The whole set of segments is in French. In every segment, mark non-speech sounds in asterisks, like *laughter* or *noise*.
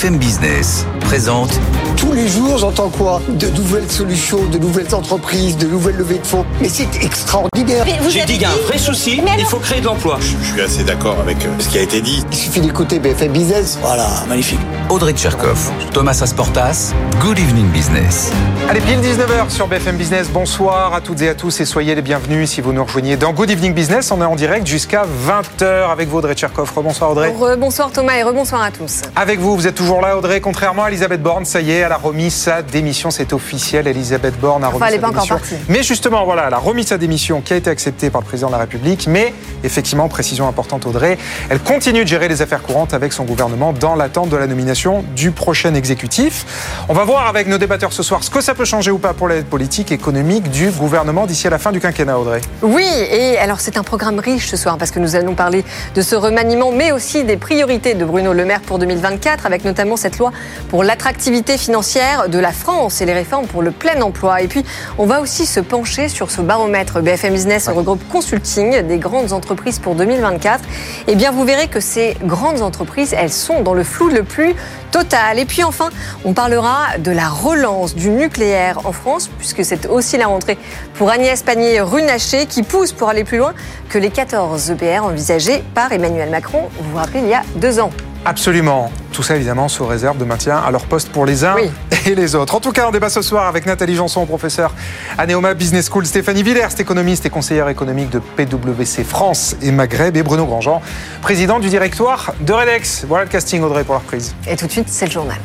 BFM Business présente Tous les jours, j'entends quoi De nouvelles solutions, de nouvelles entreprises, de nouvelles levées de fonds. Mais c'est extraordinaire. J'ai dit qu'il y a un vrai souci, il faut créer de l'emploi. Je suis assez d'accord avec euh, ce qui a été dit. Il suffit d'écouter BFM Business. Voilà, magnifique. Audrey Tcherkov, Thomas Asportas, Good Evening Business. Allez, pile 19h sur BFM Business. Bonsoir à toutes et à tous et soyez les bienvenus si vous nous rejoignez dans Good Evening Business. On est en direct jusqu'à 20h avec vous, Audrey Tcherkov. Rebonsoir Audrey. Bonsoir Thomas et rebonsoir à tous. Avec vous, vous êtes toujours là Audrey. Contrairement à Elisabeth Borne, ça y est, elle a remis sa démission. C'est officiel. Elisabeth Borne a remis Enfin, elle sa pas encore démission. partie. Mais justement, voilà, elle a remis sa démission qui a été acceptée par le président de la République. Mais effectivement, précision importante Audrey, elle continue de gérer les affaires courantes avec son gouvernement dans l'attente de la nomination du prochain exécutif. On va voir avec nos débatteurs ce soir ce que ça peut changer ou pas pour l'aide politique, économique du gouvernement d'ici à la fin du quinquennat Audrey. Oui, et alors c'est un programme riche ce soir parce que nous allons parler de ce remaniement, mais aussi des priorités de Bruno Le Maire pour 2024, avec notamment cette loi pour l'attractivité financière de la France et les réformes pour le plein emploi. Et puis, on va aussi se pencher sur ce baromètre BFM Business regroupe consulting des grandes entreprises pour 2024. Eh bien, vous verrez que ces grandes entreprises, elles sont dans le flou le plus total. Et puis enfin, on parlera de la relance du nucléaire en France, puisque c'est aussi la rentrée pour Agnès Pannier-Runacher qui pousse pour aller plus loin que les 14 EPR envisagés par Emmanuel Macron, vous vous rappelez, il y a deux ans. Absolument. Tout ça, évidemment, sous réserve de maintien à leur poste pour les uns Oui. et les autres. En tout cas, on débat ce soir avec Nathalie Janson, professeure à Neoma Business School, Stéphanie Villers, économiste et conseillère économique de PwC France et Maghreb, et Bruno Grandjean, président du directoire de Redex. Voilà le casting, Audrey, pour la reprise. Et tout de suite, c'est le journal.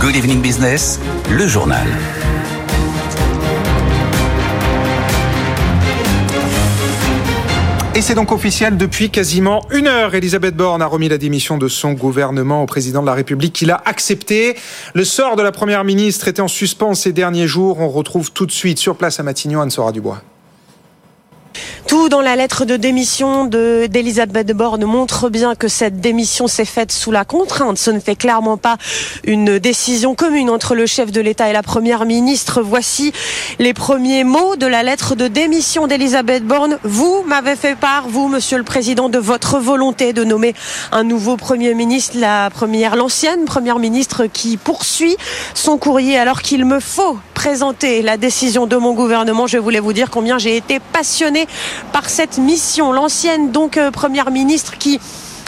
Good Evening Business, le journal. Et c'est donc officiel depuis quasiment une heure. Elisabeth Borne a remis la démission de son gouvernement au président de la République qui l'a accepté. Le sort de la première ministre était en suspens ces derniers jours. On retrouve tout de suite sur place à Matignon Anne-Sora Dubois. Tout dans la lettre de démission de- d'Elisabeth Borne montre bien que cette démission s'est faite sous la contrainte. Ce n'était clairement pas une décision commune entre le chef de l'État et la première ministre. Voici les premiers mots de la lettre de démission d'Elisabeth Borne. Vous m'avez fait part, vous, monsieur le président, de votre volonté de nommer un nouveau premier ministre, la première, l'ancienne première ministre qui poursuit son courrier alors qu'il me faut présenter la décision de mon gouvernement. Je voulais vous dire combien j'ai été passionné par cette mission. L'ancienne donc euh, première ministre qui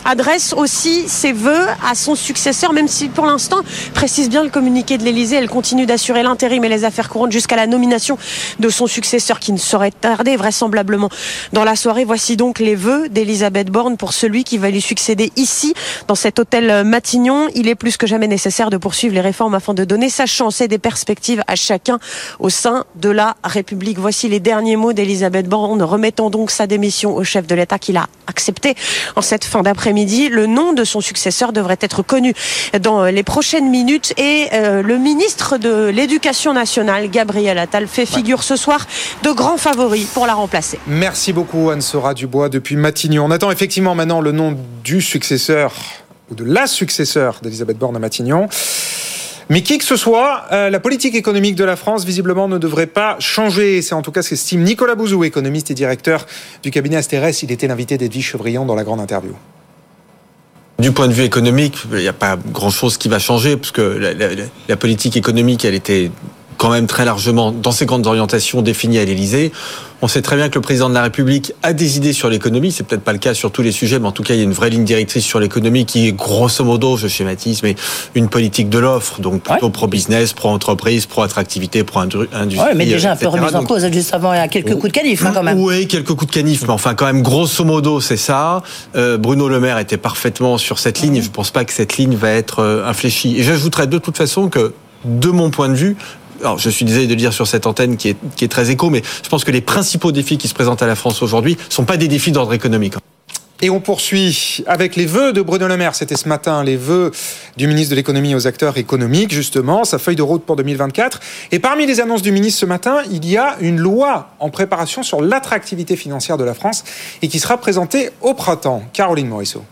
adresse aussi ses voeux à son successeur, même si pour l'instant, précise bien le communiqué de l'Élysée, elle continue d'assurer l'intérim et les affaires courantes jusqu'à la nomination de son successeur qui ne saurait tarder vraisemblablement dans la soirée. Voici donc les vœux d'Elisabeth Borne pour celui qui va lui succéder ici, dans cet hôtel Matignon. Il est plus que jamais nécessaire de poursuivre les réformes afin de donner sa chance et des perspectives à chacun au sein de la République. Voici les derniers mots d'Elisabeth Borne, remettant donc sa démission au chef de l'État qu'il a accepté en cette fin d'après-midi. Le nom de son successeur devrait être connu dans les prochaines minutes et euh, le ministre de l'Éducation nationale, Gabriel Attal, fait figure ce soir de grand favori pour la remplacer. Merci beaucoup Anne-Sora Dubois depuis Matignon. On attend effectivement maintenant le nom du successeur ou de la successeur d'Elisabeth Borne à Matignon. Mais qui que ce soit, euh, la politique économique de la France, visiblement, ne devrait pas changer. C'est en tout cas ce qu'estime Nicolas Bouzou, économiste et directeur du cabinet Astérès. Il était l'invité d'Edwige Chevrillon dans la grande interview. Du point de vue économique, il n'y a pas grand-chose qui va changer, parce que la, la- la politique économique, elle était quand même très largement dans ses grandes orientations définies à l'Élysée. On sait très bien que le président de la République a des idées sur l'économie. C'est peut-être pas le cas sur tous les sujets, mais en tout cas, il y a une vraie ligne directrice sur l'économie qui est grosso modo, je schématise, mais une politique de l'offre, donc plutôt pro-business, pro-entreprise, pro-attractivité, pro-industrie. Ouais, mais déjà un peu remise en cause. Juste avant, il y a quelques coups de canif hein, quand même. oui, quelques coups de canif, mais enfin quand même grosso modo c'est ça. Euh, Bruno Le Maire était parfaitement sur cette ligne et je pense pas que cette ligne va être euh, infléchie. Et j'ajouterais de toute façon que de mon point de vue, je suis désolé de le dire sur cette antenne qui est, très écho, mais je pense que les principaux défis qui se présentent à la France aujourd'hui sont pas des défis d'ordre économique. Et on poursuit avec les vœux de Bruno Le Maire. C'était ce matin les vœux du ministre de l'économie aux acteurs économiques, justement, sa feuille de route pour 2024. Et parmi les annonces du ministre ce matin, il y a une loi en préparation sur l'attractivité financière de la France et qui sera présentée au printemps. Caroline Morisseau.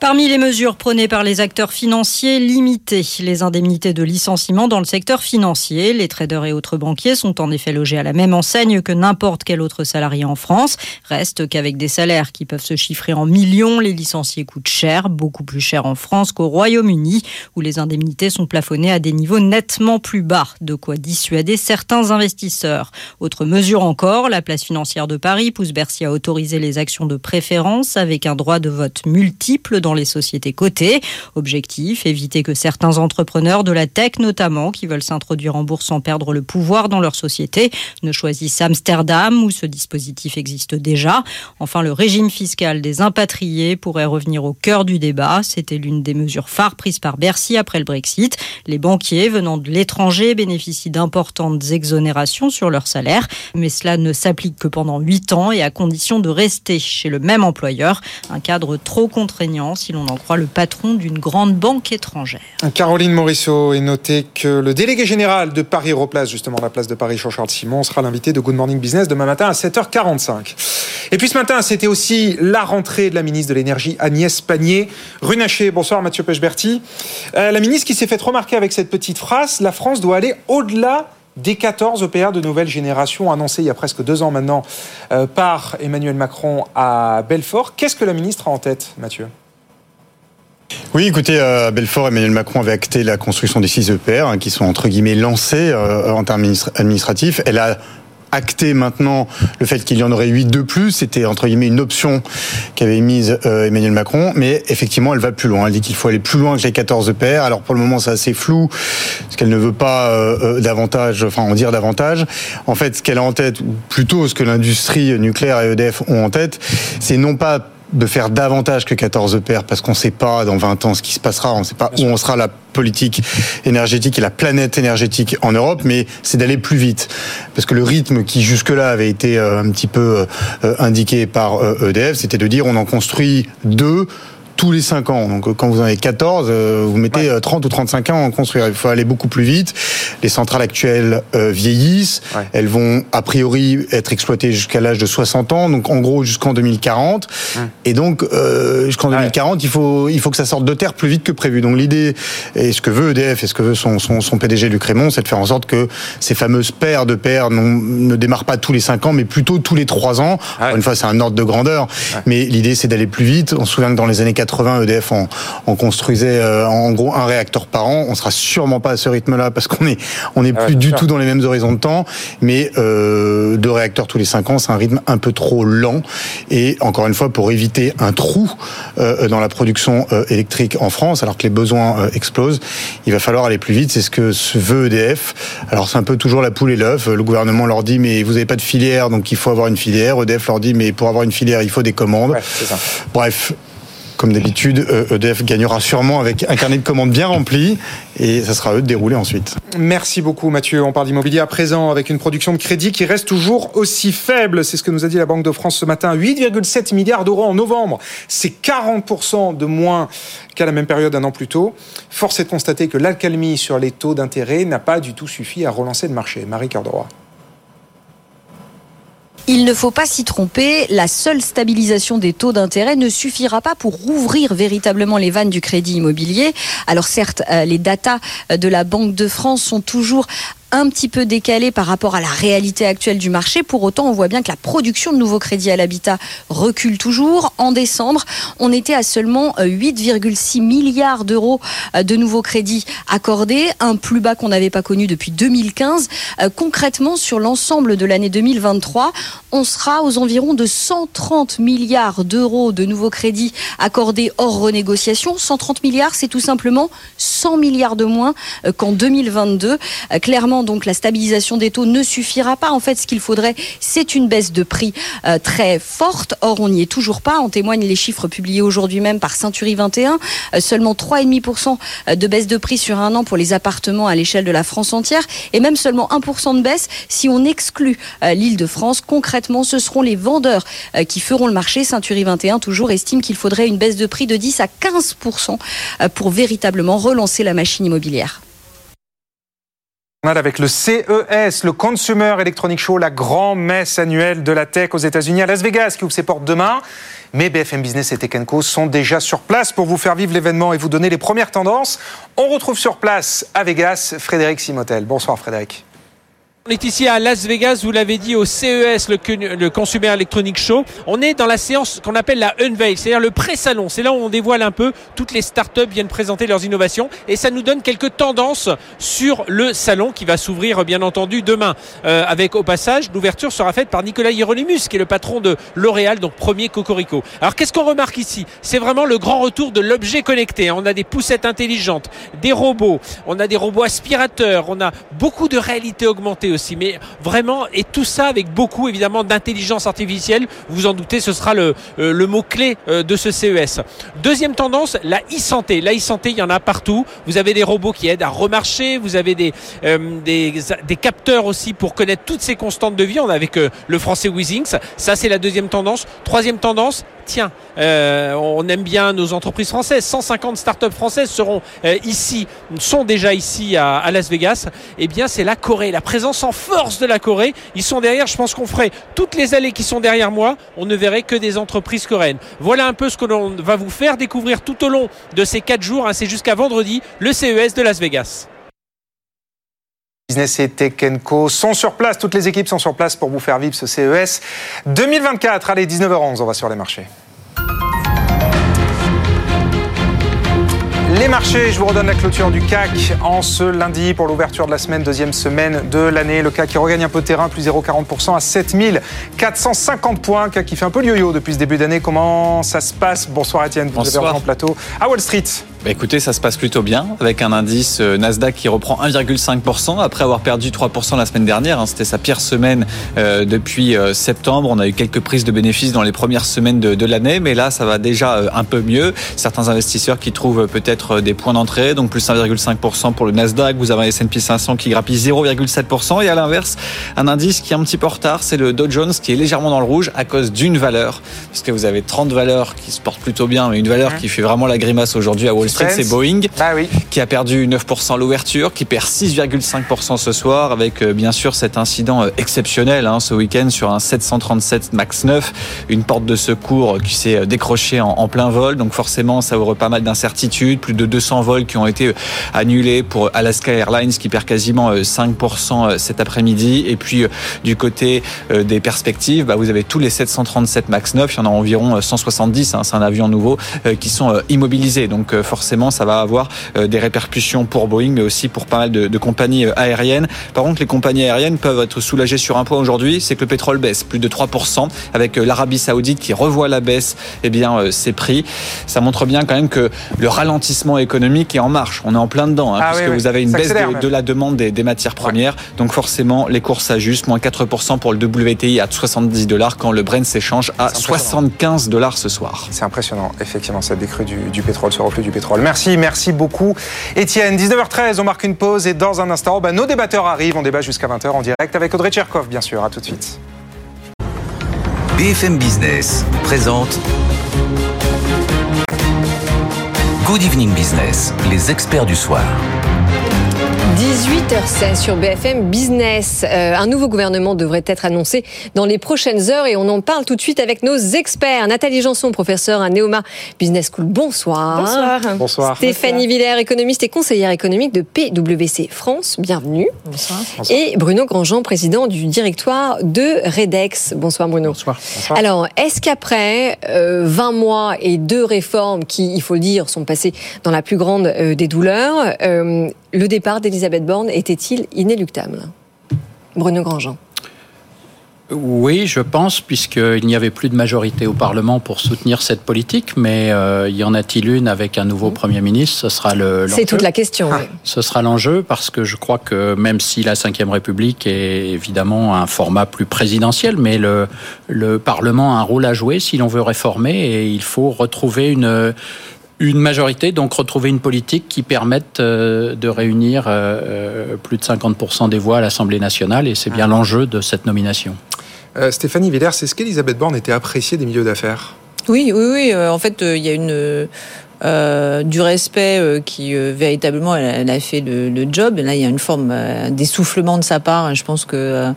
Parmi les mesures prônées par les acteurs financiers, limiter les indemnités de licenciement dans le secteur financier. Les traders et autres banquiers sont en effet logés à la même enseigne que n'importe quel autre salarié en France. Reste qu'avec des salaires qui peuvent se chiffrer en millions, les licenciés coûtent cher, beaucoup plus cher en France qu'au Royaume-Uni, où les indemnités sont plafonnées à des niveaux nettement plus bas, de quoi dissuader certains investisseurs. Autre mesure encore, la place financière de Paris pousse Bercy à autoriser les actions de préférence avec un droit de vote multiple les sociétés cotées. Objectif, éviter que certains entrepreneurs de la tech notamment, qui veulent s'introduire en bourse sans perdre le pouvoir dans leur société, ne choisissent Amsterdam où ce dispositif existe déjà. Enfin, le régime fiscal des impatriés pourrait revenir au cœur du débat. C'était l'une des mesures phares prises par Bercy après le Brexit. Les banquiers venant de l'étranger bénéficient d'importantes exonérations sur leur salaire, mais cela ne s'applique que pendant 8 ans et à condition de rester chez le même employeur. Un cadre trop contraignant si l'on en croit le patron d'une grande banque étrangère. Caroline Morisseau est noté que le délégué général de Paris Replace, justement la place de Paris, Jean-Charles Simon, sera l'invité de Good Morning Business demain matin à 7h45. Et puis ce matin, c'était aussi la rentrée de la ministre de l'Énergie, Agnès Pannier. Runaché, bonsoir Mathieu Pechberti. Euh, la ministre qui s'est fait remarquer avec cette petite phrase, la France doit aller au-delà des 14 EPR de nouvelle génération annoncés il y a presque deux ans maintenant euh, par Emmanuel Macron à Belfort. Qu'est-ce que la ministre a en tête, Mathieu? Oui, écoutez, euh, Belfort, Emmanuel Macron avait acté la construction des 6 EPR hein, qui sont entre guillemets lancés euh, en termes administratifs. Elle a acté maintenant le fait qu'il y en aurait 8 de plus. C'était entre guillemets une option qu'avait mise euh, Emmanuel Macron. Mais effectivement, elle va plus loin. Elle dit qu'il faut aller plus loin que les 14 EPR. Alors pour le moment, c'est assez flou, parce qu'elle ne veut pas davantage, enfin en dire davantage. En fait, ce qu'elle a en tête, ou plutôt ce que l'industrie nucléaire et EDF ont en tête, c'est non pas de faire davantage que 14 EPR parce qu'on ne sait pas dans 20 ans ce qui se passera, on ne sait pas où on sera la politique énergétique et la planète énergétique en Europe, mais c'est d'aller plus vite. Parce que le rythme qui jusque-là avait été euh, un petit peu euh, indiqué par EDF, e c'était de dire on en construit deux tous les 5 ans. Donc quand vous en avez 14, euh, vous mettez 30 euh, ou 35 ans à en construire. Il faut aller beaucoup plus vite. Les centrales actuelles euh, vieillissent. Elles vont a priori être exploitées jusqu'à l'âge de 60 ans, donc en gros jusqu'en 2040. Et donc jusqu'en 2040, il faut il faut que ça sorte de terre plus vite que prévu. Donc l'idée et ce que veut EDF et ce que veut son son, son PDG Luc Raymond, c'est de faire en sorte que ces fameuses paires de paires ne démarrent pas tous les 5 ans, mais plutôt tous les 3 ans. Une fois, c'est un ordre de grandeur. Mais l'idée, c'est d'aller plus vite. On se souvient que dans les années 80 80, EDF en, construisait euh, en gros un réacteur par an. On sera sûrement pas à ce rythme-là parce qu'on est on est ah plus du tout dans les mêmes horizons de temps. Mais euh, deux réacteurs tous les cinq ans, c'est un rythme un peu trop lent. Et encore une fois, pour éviter un trou euh, dans la production électrique en France, alors que les besoins explosent, il va falloir aller plus vite. C'est ce que veut EDF. Alors c'est un peu toujours la poule et l'œuf. Le gouvernement leur dit mais vous n'avez pas de filière, donc il faut avoir une filière. EDF leur dit mais pour avoir une filière, il faut des commandes. Bref, comme d'habitude, EDF gagnera sûrement avec un carnet de commandes bien rempli et ça sera à eux de dérouler ensuite. Merci beaucoup Mathieu. On parle d'immobilier à présent avec une production de crédit qui reste toujours aussi faible. C'est ce que nous a dit la Banque de France ce matin. 8,7 milliards d'euros en novembre. C'est 40% de moins qu'à la même période un an plus tôt. Force est de constater que l'alcalmie sur les taux d'intérêt n'a pas du tout suffi à relancer le marché. Marie Cardroy. Il ne faut pas s'y tromper, la seule stabilisation des taux d'intérêt ne suffira pas pour rouvrir véritablement les vannes du crédit immobilier. Alors certes, euh, les datas de la Banque de France sont toujours un petit peu décalé par rapport à la réalité actuelle du marché. Pour autant, on voit bien que la production de nouveaux crédits à l'habitat recule toujours. En décembre, on était à seulement 8,6 euh, milliards d'euros euh, de nouveaux crédits accordés, un plus bas qu'on n'avait pas connu depuis 2015. Euh, concrètement, sur l'ensemble de l'année 2023, on sera aux environs de 130 milliards d'euros de nouveaux crédits accordés hors renégociation. 130 milliards, c'est tout simplement 100 milliards de moins qu'en 2022. Clairement, donc la stabilisation des taux ne suffira pas. En fait, ce qu'il faudrait, c'est une baisse de prix euh, très forte. Or, on n'y est toujours pas. En témoignent les chiffres publiés aujourd'hui même par Century 21. Euh, seulement 3,5% euh, de baisse de prix sur un an pour les appartements à l'échelle de la France entière. Et même seulement 1% de baisse si on exclut l'île de France. Concrètement, ce seront les vendeurs qui feront le marché. Century 21 toujours estime qu'il faudrait une baisse de prix de 10 à 15% pour véritablement relancer la machine immobilière. Avec le CES, le Consumer Electronic Show, la grande messe annuelle de la tech aux États-Unis à Las Vegas qui ouvre ses portes demain. Mais BFM Business et Tech sont déjà sur place pour vous faire vivre l'événement et vous donner les premières tendances. On retrouve sur place à Vegas Frédéric Simotel. Bonsoir Frédéric. On est ici à Las Vegas, vous l'avez dit, au CES, le, Consumer Electronic Show. On est dans la séance qu'on appelle la Unveil, c'est-à-dire le pré-salon. C'est là où on dévoile un peu, toutes les startups viennent présenter leurs innovations et ça nous donne quelques tendances sur le salon qui va s'ouvrir bien entendu demain. Euh, avec au passage, l'ouverture sera faite par Nicolas Hieronymus, qui est le patron de L'Oréal, donc premier Cocorico. Alors qu'est-ce qu'on remarque ici? C'est vraiment le grand retour de l'objet connecté. On a des poussettes intelligentes, des robots, on a des robots aspirateurs, on a beaucoup de réalité augmentée aussi. Mais vraiment, et tout ça avec beaucoup évidemment d'intelligence artificielle. Vous en doutez, ce sera le, euh, mot-clé euh, de ce CES. Deuxième tendance, la e-santé. La e-santé, il y en a partout. Vous avez des robots qui aident à remarcher. Vous avez des, euh, capteurs aussi pour connaître toutes ces constantes de vie. On a avec le français Wizings. Ça, c'est la deuxième tendance. Troisième tendance, tiens, on aime bien nos entreprises françaises. 150 startups françaises seront ici, sont déjà ici à, à Las Vegas. Eh bien, c'est la Corée, la présence en force de la Corée. Ils sont derrière, je pense qu'on ferait toutes les allées qui sont derrière moi, on ne verrait que des entreprises coréennes. Voilà un peu ce que l'on va vous faire découvrir tout au long de ces quatre jours, hein. c'est jusqu'à vendredi, le CES de Las Vegas. Business et Tech Co sont sur place, toutes les équipes sont sur place pour vous faire vivre ce CES 2024. Allez, 19h11, on va sur les marchés. Les marchés, je vous redonne la clôture du CAC en ce lundi pour l'ouverture de la semaine, deuxième semaine de l'année. Le CAC qui regagne un peu de terrain, plus 0,40% à 7450 points. CAC qui fait un peu yo-yo depuis ce début d'année. Comment ça se passe? Bonsoir Étienne, vous Bonsoir. êtes en plateau à Wall Street. Bah écoutez, ça se passe plutôt bien avec un indice euh, Nasdaq qui reprend 1,5% après avoir perdu 3% la semaine dernière. Hein. C'était sa pire semaine euh, depuis euh, septembre. On a eu quelques prises de bénéfices dans les premières semaines de, de l'année, mais là, ça va déjà un peu mieux. Certains investisseurs qui trouvent peut-être des points d'entrée, donc plus 1,5% pour le Nasdaq. Vous avez un S&P 500 qui grappille 0,7% et à l'inverse, un indice qui est un petit peu en retard, c'est le Dow Jones qui est légèrement dans le rouge à cause d'une valeur, parce que vous avez 30 valeurs qui se portent plutôt bien, mais une valeur qui fait vraiment la grimace aujourd'hui à Wall c'est Boeing, bah oui. qui a perdu 9% à l'ouverture, qui perd 6,5% ce soir, avec euh, bien sûr cet incident euh, exceptionnel hein, ce week-end sur un 737 MAX 9, une porte de secours qui s'est euh, décrochée en, plein vol, donc forcément ça ouvre pas mal d'incertitudes, plus de 200 vols qui ont été annulés pour Alaska Airlines qui perd quasiment 5% cet après-midi, et puis du côté des perspectives, bah, vous avez tous les 737 MAX 9, il y en a environ 170, hein, c'est un avion nouveau, qui sont immobilisés, donc forcément forcément, ça va avoir euh, des répercussions pour Boeing, mais aussi pour pas mal de, compagnies euh, aériennes. Par contre, les compagnies aériennes peuvent être soulagées sur un point aujourd'hui, c'est que le pétrole baisse plus de 3%, avec euh, l'Arabie Saoudite qui revoit la baisse eh bien, ses prix. Ça montre bien quand même que le ralentissement économique est en marche. On est en plein dedans, hein, ah puisque vous avez une baisse de, la demande des, matières premières. Donc forcément, les cours s'ajustent. Moins 4% pour le WTI à 70 dollars quand le Brent s'échange à 75 dollars ce soir. C'est impressionnant, effectivement, cette décrue du, du pétrole, ce reflux du pétrole. Merci, merci beaucoup. Étienne, 19h13, on marque une pause et dans un instant, bah, nos débatteurs arrivent. On débat jusqu'à 20h en direct avec Audrey Tcherkov, bien sûr. À tout de suite. BFM Business présente Good Evening Business, les experts du soir. 18h16 sur BFM Business. Euh, un nouveau gouvernement devrait être annoncé dans les prochaines heures et on en parle tout de suite avec nos experts. Nathalie Janson, professeure à Neoma Business School. Bonsoir. Bonsoir. Bonsoir. Stéphanie Villers, économiste et conseillère économique de PwC France. Bienvenue. Bonsoir. Et Bruno Grandjean, président du directoire de Redex. Bonsoir Bruno. Bonsoir. Alors, est-ce qu'après 20 euh, mois et deux réformes qui, il faut le dire, sont passées dans la plus grande euh, des douleurs, le départ d'Elisabeth Borne était-il inéluctable Bruno Grandjean? Oui, je pense, puisqu'il n'y avait plus de majorité au Parlement pour soutenir cette politique, mais euh, y en a-t-il une avec un nouveau Premier ministre? Ce sera le. C'est toute la question. Oui. Ce sera l'enjeu, parce que je crois que même si la Ve République est évidemment un format plus présidentiel, mais le, le Parlement a un rôle à jouer si l'on veut réformer, et il faut retrouver une une majorité, donc retrouver une politique qui permette euh, de réunir euh, euh, plus de 50% des voix à l'Assemblée nationale, et c'est bien ah. l'enjeu de cette nomination. Stéphanie Villers, est-ce qu'Elisabeth Borne était appréciée des milieux d'affaires? Oui, oui, oui. En fait, il y a une euh, du respect euh, qui euh, véritablement elle, elle a fait le, le job. Et là, il y a une forme euh, d'essoufflement de sa part. Je pense que euh,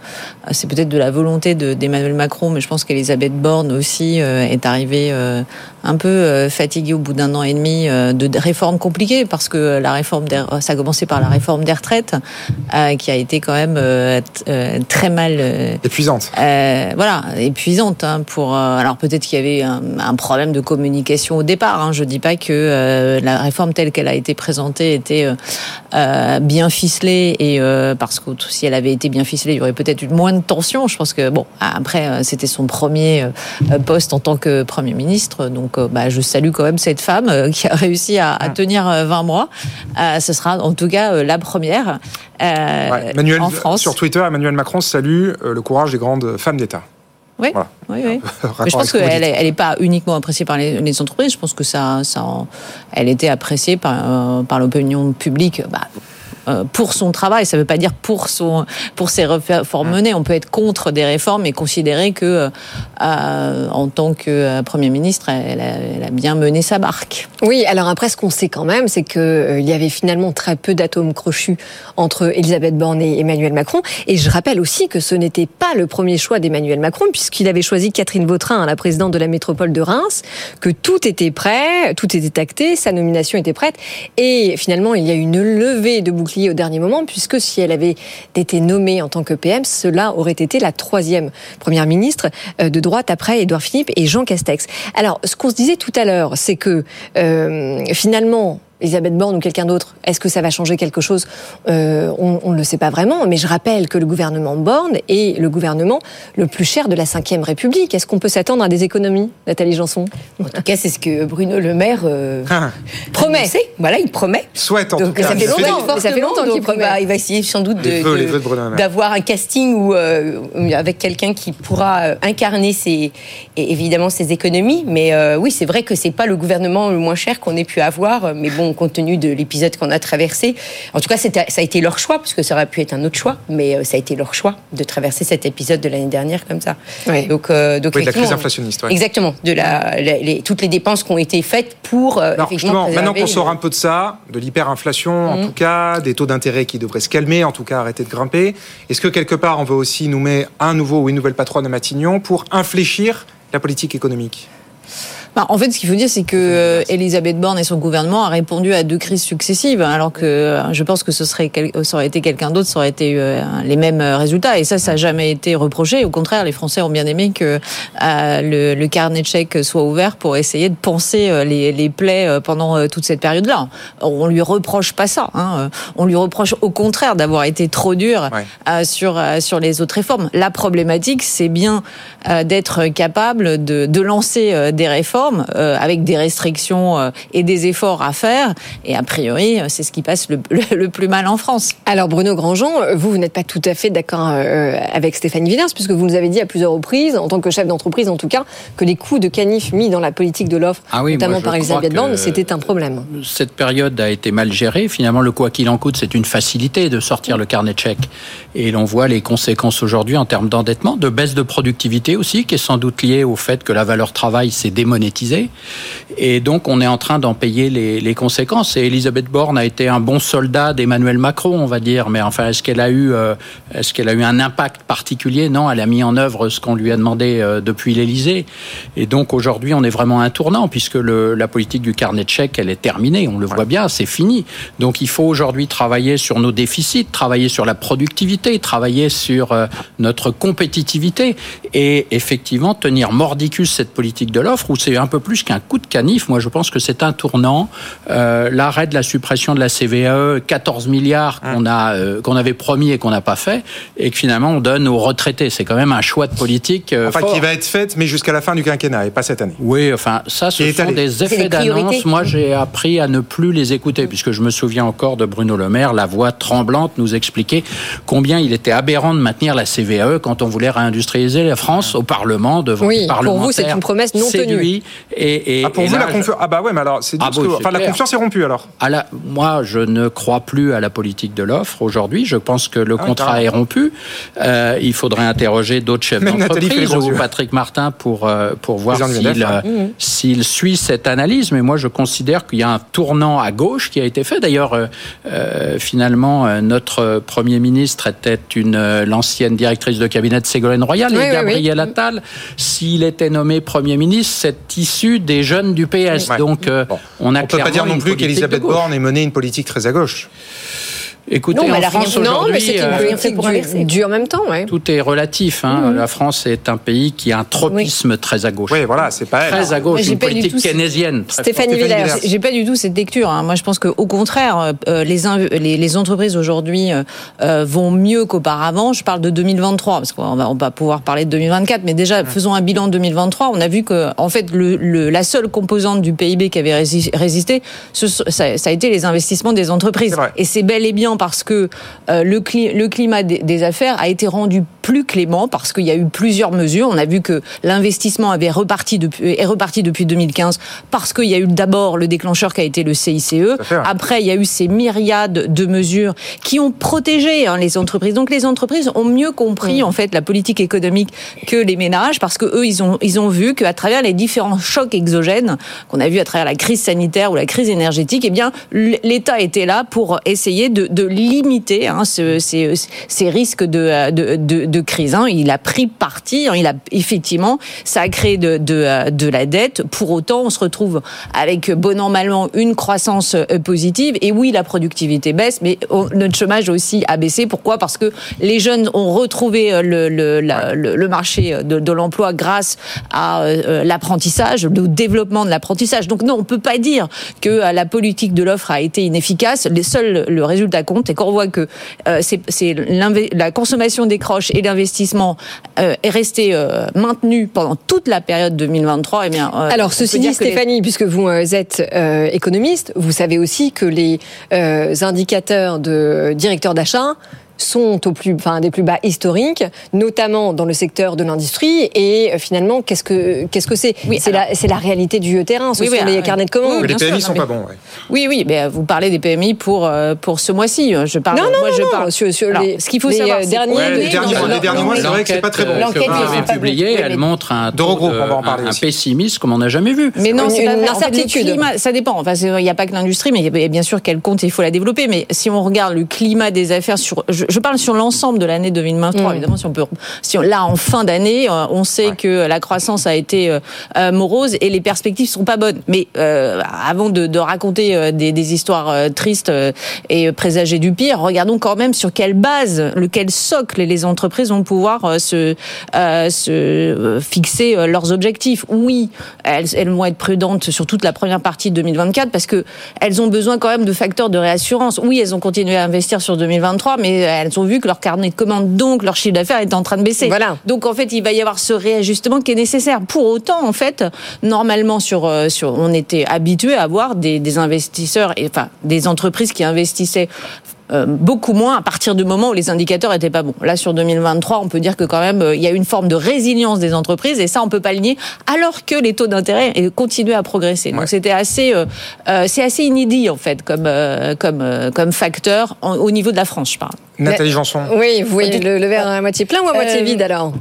c'est peut-être de la volonté de- d'Emmanuel Macron, mais je pense qu'Elisabeth Borne aussi euh, est arrivée euh, un peu euh, fatiguée au bout d'un an et demi euh, de de réformes compliquées, parce que la réforme, des, ça a commencé par la réforme des retraites, euh, qui a été quand même euh, euh, très mal épuisante. euh, voilà, épuisante. Hein, pour euh, alors peut-être qu'il y avait un, un problème de communication au départ. Hein, je dis pas que euh, la réforme telle qu'elle a été présentée était euh, euh, bien ficelée et parce que si elle avait été bien ficelée, il y aurait peut-être eu moins de tension. Je pense que bon, après c'était son premier poste en tant que premier ministre, donc bah, je salue quand même cette femme qui a réussi à, à tenir euh, 20 mois. Ce sera en tout cas la première Ouais, en France. Sur Twitter, Emmanuel Macron salue le courage des grandes femmes d'État. Oui, Voilà. oui, oui. *laughs* Mais je pense qu'elle n'est elle pas uniquement appréciée par les, les entreprises. Je pense que ça, ça, elle était appréciée par, euh, par l'opinion publique. Bah, pour son travail, ça ne veut pas dire pour son pour ses réformes menées. On peut être contre des réformes et considérer que, euh, euh, en tant que euh, premier ministre, elle a, elle a bien mené sa barque. Oui, alors après, ce qu'on sait quand même, c'est que euh, il y avait finalement très peu d'atomes crochus entre Elisabeth Borne et Emmanuel Macron. Et je rappelle aussi que ce n'était pas le premier choix d'Emmanuel Macron, puisqu'il avait choisi Catherine Vautrin, la présidente de la métropole de Reims, que tout était prêt, tout était acté, sa nomination était prête. Et finalement, il y a eu une levée de au dernier moment, puisque si elle avait été nommée en tant que PM, cela aurait été la troisième première ministre euh, de droite après Édouard Philippe et Jean Castex. Alors, ce qu'on se disait tout à l'heure, c'est que euh, finalement, Elisabeth Borne ou quelqu'un d'autre, est-ce que ça va changer quelque chose? Euh, On on ne le sait pas vraiment, mais je rappelle que le gouvernement Borne est le gouvernement le plus cher de la Ve République. Est-ce qu'on peut s'attendre à des économies, Nathalie Janson? En tout cas, c'est ce que Bruno Le Maire euh, promet. annoncé. Voilà, il promet. Souhaite en Donc, tout cas. ça fait longtemps, ça fait longtemps qu'il promet. Il va, il va essayer sans doute d'avoir un casting où, euh, avec quelqu'un qui pourra euh, incarner ses, évidemment ses économies. Mais euh, oui, c'est vrai que c'est pas le gouvernement le moins cher qu'on ait pu avoir. Mais bon, compte tenu de l'épisode qu'on a traversé, en tout cas, ça a été leur choix, parce que ça aurait pu être un autre choix, mais euh, ça a été leur choix de traverser cet épisode de l'année dernière comme ça. Donc, euh, donc Oui, de la crise inflationniste. ouais. Exactement, de la, la- les- toutes les dépenses qui ont été faites pour euh, Non, effectivement justement, maintenant qu'on sort un peu de ça, de l'hyperinflation en Mhm. tout cas, des taux d'intérêt qui devraient se calmer, en tout cas arrêter de grimper, est-ce que quelque part on veut aussi nous mettre un nouveau ou une nouvelle patronne à Matignon pour infléchir la politique économique? Bah, en fait, ce qu'il faut dire, c'est que euh, Elisabeth Borne et son gouvernement a répondu à deux crises successives, alors que euh, je pense que ce serait quel- ça aurait été quelqu'un d'autre, ça aurait été euh, les mêmes euh, résultats. Et ça, ça n'a jamais été reproché. Au contraire, les Français ont bien aimé que euh, le, le carnet de chèques soit ouvert pour essayer de penser les, les plaies pendant toute cette période-là. On lui reproche pas ça. Hein. On lui reproche au contraire d'avoir été trop dur euh, sur euh, sur les autres réformes. La problématique, c'est bien euh, d'être capable de, de lancer des réformes euh, avec des restrictions euh, et des efforts à faire. Et a priori, euh, c'est ce qui passe le, le- le plus mal en France. Alors Bruno Grandjean, vous, vous n'êtes pas tout à fait d'accord euh, avec Stéphanie Villers, puisque vous nous avez dit à plusieurs reprises, en tant que chef d'entreprise en tout cas, que les coups de canif mis dans la politique de l'offre, Ah oui, notamment moi, par Elisabeth Borne, c'était un problème. cette période a été mal gérée. Finalement, le quoi qu'il en coûte, c'est une facilité de sortir le carnet de chèques. Et l'on voit les conséquences aujourd'hui en termes d'endettement, de baisse de productivité aussi, qui est sans doute liée au fait que la valeur travail s'est démonétisée. Et donc, on est en train d'en payer les, conséquences. Et Elisabeth Borne a été un bon soldat d'Emmanuel Macron, on va dire. Mais enfin, est-ce qu'elle a eu, euh, est-ce a eu un impact particulier? Non, elle a mis en œuvre ce qu'on lui a demandé euh, depuis l'Élysée. Et donc, aujourd'hui, on est vraiment à un tournant, puisque la politique du carnet de chèques, elle est terminée. On le voit bien, c'est fini. Donc, il faut aujourd'hui travailler sur nos déficits, travailler sur la productivité, travailler sur euh, notre compétitivité et effectivement tenir mordicus cette politique de l'offre où c'est un peu plus qu'un coup de canif. Moi, je pense que c'est un tournant. Euh, L'arrêt de la suppression de la CVAE, 14 milliards qu'on a euh, qu'on avait promis et qu'on n'a pas fait, et que finalement on donne aux retraités. C'est quand même un choix de politique. euh, Enfin, fort. qui va être faite, mais jusqu'à la fin du quinquennat et pas cette année. Oui, enfin, ça, ce sont allé. des effets d'annonce. Moi, j'ai appris à ne plus les écouter, puisque je me souviens encore de Bruno Le Maire, la voix tremblante, nous expliquer combien il était aberrant de maintenir la CVAE quand on voulait réindustrialiser la France au Parlement, devant Oui, les pour vous, parlementaires. c'est une promesse non tenue. Séduits. Et, et ah, pour et vous, là, la je- confiance. Ah, bah ouais, mais alors, c'est Ah bon, que- enfin, la confiance est rompue alors. à la- moi, je ne crois plus à la politique de l'offre aujourd'hui. Je pense que le Ah contrat est rompu. Euh, il faudrait interroger d'autres chefs d'entreprise ou. Patrick Martin pour euh, pour voir s'il euh, ouais. s'il suit cette analyse. Mais moi, je considère qu'il y a un tournant à gauche qui a été fait. D'ailleurs, finalement, notre premier ministre était une l'ancienne directrice de cabinet de Ségolène Royal Oui, et oui. Gabriel Attal. S'il était nommé premier ministre, c'est issu des jeunes du PS. Ouais. Donc, euh, on a On peut pas dire non plus qu'Elisabeth. Borne ait mené une politique très à gauche. Écoutez, Non, mais en elle France aujourd'hui, mais c'est une euh, du, en même temps, ouais. tout est relatif. Hein. La France est un pays qui a un tropisme très à gauche. Oui, voilà, c'est pas elle. Très à gauche, une politique tout- keynésienne. très Stéphanie Stéphanie Villers. J'ai pas du tout cette lecture. hein. Moi, je pense qu'au contraire, euh, les, inv- les, les entreprises aujourd'hui euh, euh, vont mieux qu'auparavant. Je parle de 2023 parce qu'on va, on va pouvoir parler de 2024, mais déjà faisons un bilan de 2023. On a vu que, en fait, le, le- la seule composante du PIB qui avait rési- résisté, ce- ça, ça a été les investissements des entreprises. Et c'est bel et bien parce que euh, le, cli- le climat des affaires a été rendu plus clément parce qu'il y a eu plusieurs mesures. On a vu que l'investissement avait reparti depuis, est reparti depuis 2015 parce qu'il y a eu d'abord le déclencheur qui a été le CICE. Après, il y a eu ces myriades de mesures qui ont protégé hein, les entreprises. Donc les entreprises ont mieux compris Mm. en fait la politique économique que les ménages parce que eux ils ont ils ont vu qu'à travers les différents chocs exogènes qu'on a vu à travers la crise sanitaire ou la crise énergétique, eh bien l'État était là pour essayer de, de limiter hein, ce- ces, ces risques de, de, de, de crise. hein. Il a pris parti, hein, il a effectivement ça a créé de, de, de la dette. Pour autant, on se retrouve avec bon an mal an une croissance euh, positive. Et oui, la productivité baisse, mais oh, notre chômage aussi a baissé. Pourquoi? Parce que les jeunes ont retrouvé euh, le, le, la- le, le marché de, de l'emploi grâce à euh, l'apprentissage, le développement de l'apprentissage. Donc non, on peut pas dire que euh, la politique de l'offre a été inefficace. Les seuls le résultat compte, et quand on voit que euh, c'est la consommation décroche et l'investissement euh, est resté euh, maintenu pendant toute la période 2023, eh bien, euh, Alors, ceci dit, les- Stéphanie, puisque vous êtes économiste, vous savez aussi que les indicateurs de directeurs d'achat sont au plus, enfin, des plus bas historiques, notamment dans le secteur de l'industrie. Et euh, finalement, qu'est-ce que qu'est-ce que c'est? Oui, C'est la, c'est la réalité du terrain. Ce Oui, oui, sont les ah, carnets de commandes. oui, les PMI sûr, sont pas bons. ouais. Oui, oui, mais vous parlez des PMI pour euh, pour ce mois-ci. Je parle. Non, non, moi, non, je parle sur- sur Alors, les- ce qu'il faut les, savoir, euh, c'est derniers- Ouais, les derniers- les mois, c'est vrai que c'est pas très bon. L'enquête que vous publiée, elle Oui, montre un taux un, pessimisme comme on n'a jamais vu. Mais non, c'est une incertitude. ça dépend. Enfin, il n'y a pas que l'industrie, mais bien sûr qu'elle compte et il faut la développer. Mais si on regarde le climat des affaires sur, je, parle sur l'ensemble de l'année 2023. Mm. Évidemment, si on peut, si on, là en fin d'année, euh, on sait que la croissance a été euh, euh, morose et les perspectives sont pas bonnes. Mais euh, avant de, de raconter euh, des, des histoires euh, tristes euh, et présager du pire, regardons quand même sur quelle base, lequel socle les entreprises vont pouvoir euh, se, euh, se euh, fixer euh, leurs objectifs. Oui, elles, elles vont être prudentes sur toute la première partie de 2024 parce que elles ont besoin quand même de facteurs de réassurance. Oui, elles ont continué à investir sur 2023, mais elles ont vu que leur carnet de commandes, donc leur chiffre d'affaires, est en train de baisser. Voilà. Donc en fait, il va y avoir ce réajustement qui est nécessaire. Pour autant, en fait, normalement, sur, euh, sur, on était habitué à avoir des, des investisseurs, et, enfin des entreprises qui investissaient euh, beaucoup moins à partir du moment où les indicateurs étaient pas bons. Là, sur 2023, on peut dire que quand même, euh, il y a une forme de résilience des entreprises et ça, on peut pas le nier, alors que les taux d'intérêt continuent à progresser. Donc, Ouais. c'était assez, euh, euh, c'est assez inédit en fait comme euh, comme euh, comme facteur en- au niveau de la France, je parle. Nathalie Janson. Oui, vous voyez le, le verre à moitié plein ou à moitié Euh, vide alors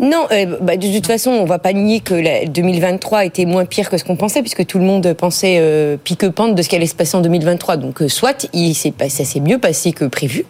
Non, euh, bah, de toute façon, on va pas nier que la 2023 était moins pire que ce qu'on pensait, puisque tout le monde pensait euh, pique-pente de ce qui allait se passer en 2023. Donc, euh, soit, il ça s'est mieux passé que prévu.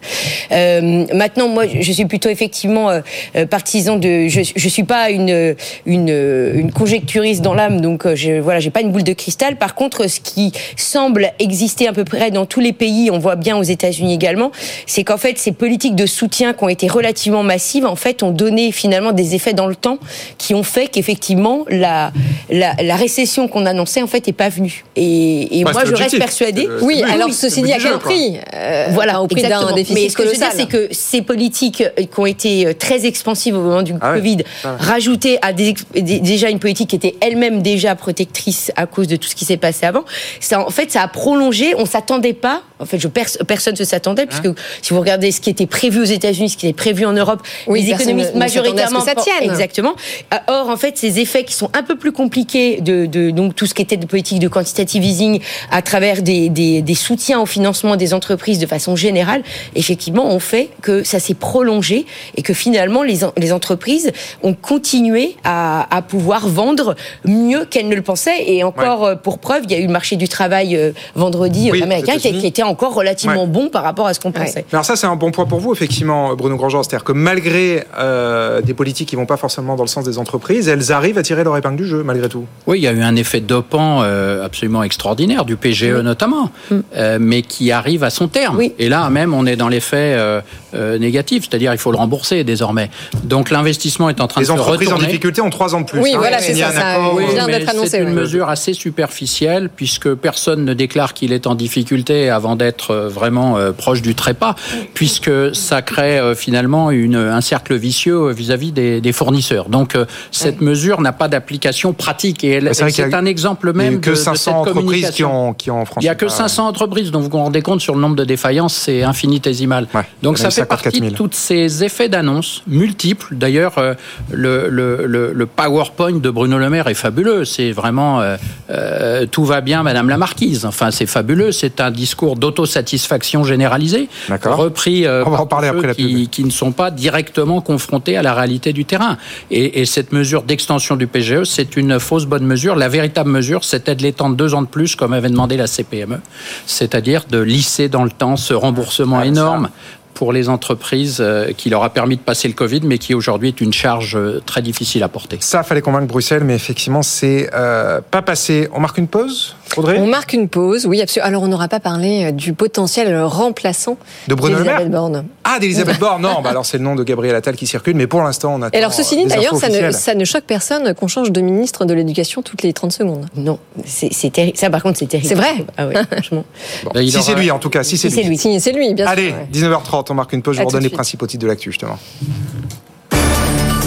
Euh, maintenant, moi, je suis plutôt effectivement euh, euh, partisan de. Je, je suis pas une une, une conjecturiste dans l'âme, donc euh, je voilà, j'ai pas une boule de cristal. Par contre, ce qui semble exister à peu près dans tous les pays, on voit bien aux États-Unis également, c'est qu'en fait, ces politiques de soutien qui ont été relativement massives, en fait, ont donné finalement des effets dans le temps qui ont fait qu'effectivement la, la la récession qu'on annonçait en fait est pas venue. Et, moi, je reste persuadée. Oui, alors oui, ceci dit, à quel prix Euh, Voilà, Au prix d'un déficit Mais ce que je veux dire, c'est que ces politiques euh, qui ont été euh, très expansives au moment du Ah ouais. Covid, Ah ouais. rajoutées à des, déjà une politique qui était elle-même déjà protectrice à cause de tout ce qui s'est passé avant, ça, en fait, ça a prolongé. On s'attendait pas. En fait, je, personne ne s'attendait, puisque si vous regardez ce qui était prévu aux États-Unis, ce qui était prévu en Europe. Oui, les économistes ne- ne s'attendait à ce majoritairement que ça tienne. Exactement. Euh, Or, en fait, ces effets qui sont un peu plus compliqués de, de donc tout ce qui était de politique de quantitative easing à travers des, des, des soutiens au financement des entreprises de façon générale, effectivement, ont fait que ça s'est prolongé et que finalement les, en- les entreprises ont continué à, à pouvoir vendre mieux qu'elles ne le pensaient. Et encore euh, pour preuve, il y a eu le marché du travail euh, vendredi euh, Oui, américain qui, était encore relativement Ouais. bon par rapport à ce qu'on pensait. Alors ça, c'est un bon point pour vous, effectivement, Bruno Grandjean. C'est-à-dire que malgré euh, des politiques qui vont pas forcément dans le sens des entreprises, elles arrivent à tirer leur épingle du jeu, malgré tout. Oui, il y a eu un effet dopant euh, absolument extraordinaire, du PGE notamment, euh, mais qui arrive à son terme. Et là même, on est dans l'effet euh, euh, négatif, c'est-à-dire il faut le rembourser désormais. Donc l'investissement est en train Les de se entreprises en retourner. difficulté ont trois ans de plus. Oui, hein. voilà, c'est ça, ça annoncé, C'est une ouais. mesure assez superficielle puisque personne ne déclare qu'il est en difficulté avant d'être euh, vraiment euh, proche du trépas, puisque ça crée euh, finalement une, un cercle vicieux vis-à-vis des, des fournisseurs. Donc euh, cette mesure n'a pas d'application pratique et, c'est et un exemple il y a même que de, de 500 cette entreprises qui ont, qui ont franchi. Il n'y a que pas- 500 entreprises, donc vous vous rendez compte sur le nombre de défaillances, c'est infinitésimal. Donc en a ça fait 54 partie 000. de tous ces effets d'annonce multiples. D'ailleurs, euh, le, le, le, le PowerPoint de Bruno Le Maire est fabuleux. C'est vraiment euh, euh, tout va bien, Madame la Marquise. Enfin, c'est fabuleux. C'est un discours d'autosatisfaction généralisée, repris On va en par parler après ceux la qui, qui ne sont pas directement confrontés à la réalité du terrain. Et, et cette mesure d'extension du PGE, c'est une fausse bonne mesure. La véritable mesure, c'était de l'étendre deux ans de plus, comme avait demandé la CPME, c'est-à-dire de lisser dans le temps ce remboursement énorme pour les entreprises euh, qui leur a permis de passer le Covid, mais qui aujourd'hui est une charge euh, très difficile à porter. Ça, fallait convaincre Bruxelles, mais effectivement, c'est euh, pas passé. On marque une pause, Audrey On marque une pause, oui, absolument. Alors, on n'aura pas parlé euh, du potentiel remplaçant De Bruno Le Maire d'Elisabeth Borne. Ah, d'Elisabeth *laughs* Borne Non, bah alors c'est le nom de Gabriel Attal qui circule, mais pour l'instant, on attend. Et alors, ceci dit, des d'ailleurs, ça ne, officielles. ça ne choque personne qu'on change de ministre de l'Éducation toutes les 30 secondes. Non, c'est terrible. Ça, par contre, c'est terrible. C'est vrai Ah oui, *laughs* franchement. Bon, il si aura- c'est lui, en tout cas, si c'est lui. Si c'est lui, bien sûr. Allez, ouais. 19h30, on marque une pause. Je À vous redonne les principaux titres de l'actu, justement.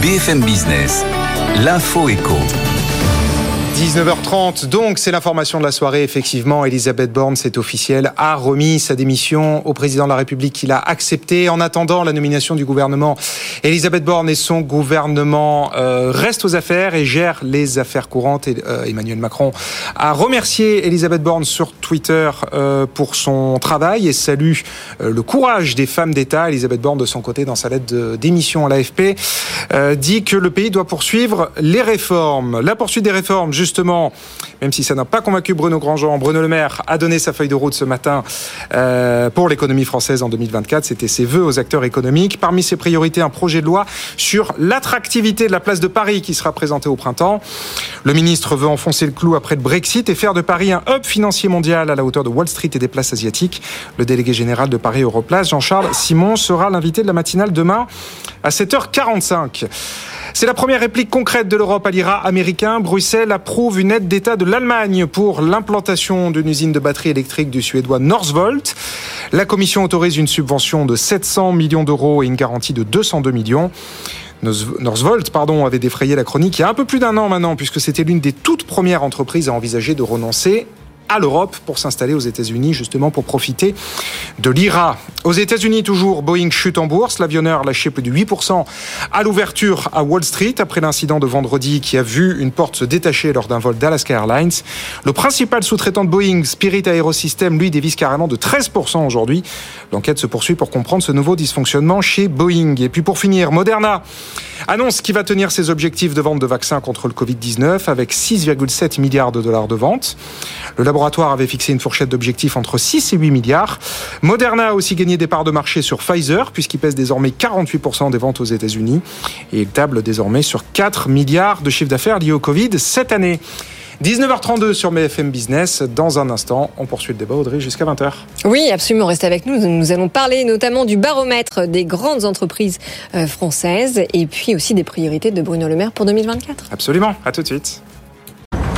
BFM Business, l'info éco. 19h30, donc c'est l'information de la soirée. Effectivement, Elisabeth Borne, c'est officiel, a remis sa démission au président de la République qui l'a accepté. En attendant la nomination du gouvernement, Elisabeth Borne et son gouvernement euh, restent aux affaires et gèrent les affaires courantes. Euh, Emmanuel Macron a remercié Elisabeth Borne sur Twitter euh, pour son travail et salue le courage des femmes d'État. Elisabeth Borne, de son côté, dans sa lettre de démission à l'AFP, dit que le pays doit poursuivre les réformes. La poursuite des réformes, justement, même si ça n'a pas convaincu Bruno Grandjean, Bruno Le Maire a donné sa feuille de route ce matin euh, pour l'économie française en 2024. C'était ses vœux aux acteurs économiques. Parmi ses priorités, un projet de loi sur l'attractivité de la place de Paris qui sera présenté au printemps. Le ministre veut enfoncer le clou après le Brexit et faire de Paris un hub financier mondial à la hauteur de Wall Street et des places asiatiques. Le délégué général de Paris Europlace, Jean-Charles Simon, sera l'invité de la matinale demain à 7h45. C'est la première réplique concrète de l'Europe à l'IRA américain. Bruxelles approuve une aide d'État de l'Allemagne pour l'implantation d'une usine de batterie électrique du suédois Northvolt. La Commission autorise une subvention de 700 millions d'euros et une garantie de 202 millions. Northvolt pardon, avait défrayé la chronique il y a un peu plus d'un an maintenant, puisque c'était l'une des toutes premières entreprises à envisager de renoncer à l'Europe pour s'installer aux États-Unis, justement pour profiter de l'IRA. Aux États-Unis, toujours, Boeing chute en bourse. L'avionneur lâché plus de 8% à l'ouverture à Wall Street après l'incident de vendredi qui a vu une porte se détacher lors d'un vol d'Alaska Airlines. Le principal sous-traitant de Boeing, Spirit Aerosystems, lui, dévisse carrément de 13% aujourd'hui. L'enquête se poursuit pour comprendre ce nouveau dysfonctionnement chez Boeing. Et puis pour finir, Moderna annonce qu'il va tenir ses objectifs de vente de vaccins contre le Covid-19 avec 6,7 milliards de dollars de vente. Le laboratoire avait fixé une fourchette d'objectifs entre 6 et 8 milliards. Moderna a aussi gagné des parts de marché sur Pfizer puisqu'il pèse désormais 48% des ventes aux États-Unis et il table désormais sur 4 milliards de chiffre d'affaires liés au Covid cette année. 19h32 sur BFM Business. Dans un instant, on poursuit le débat, Audrey, jusqu'à 20h. Oui, absolument. Restez avec nous. Nous allons parler notamment du baromètre des grandes entreprises euh, françaises et puis aussi des priorités de Bruno Le Maire pour 2024. Absolument. À tout de suite.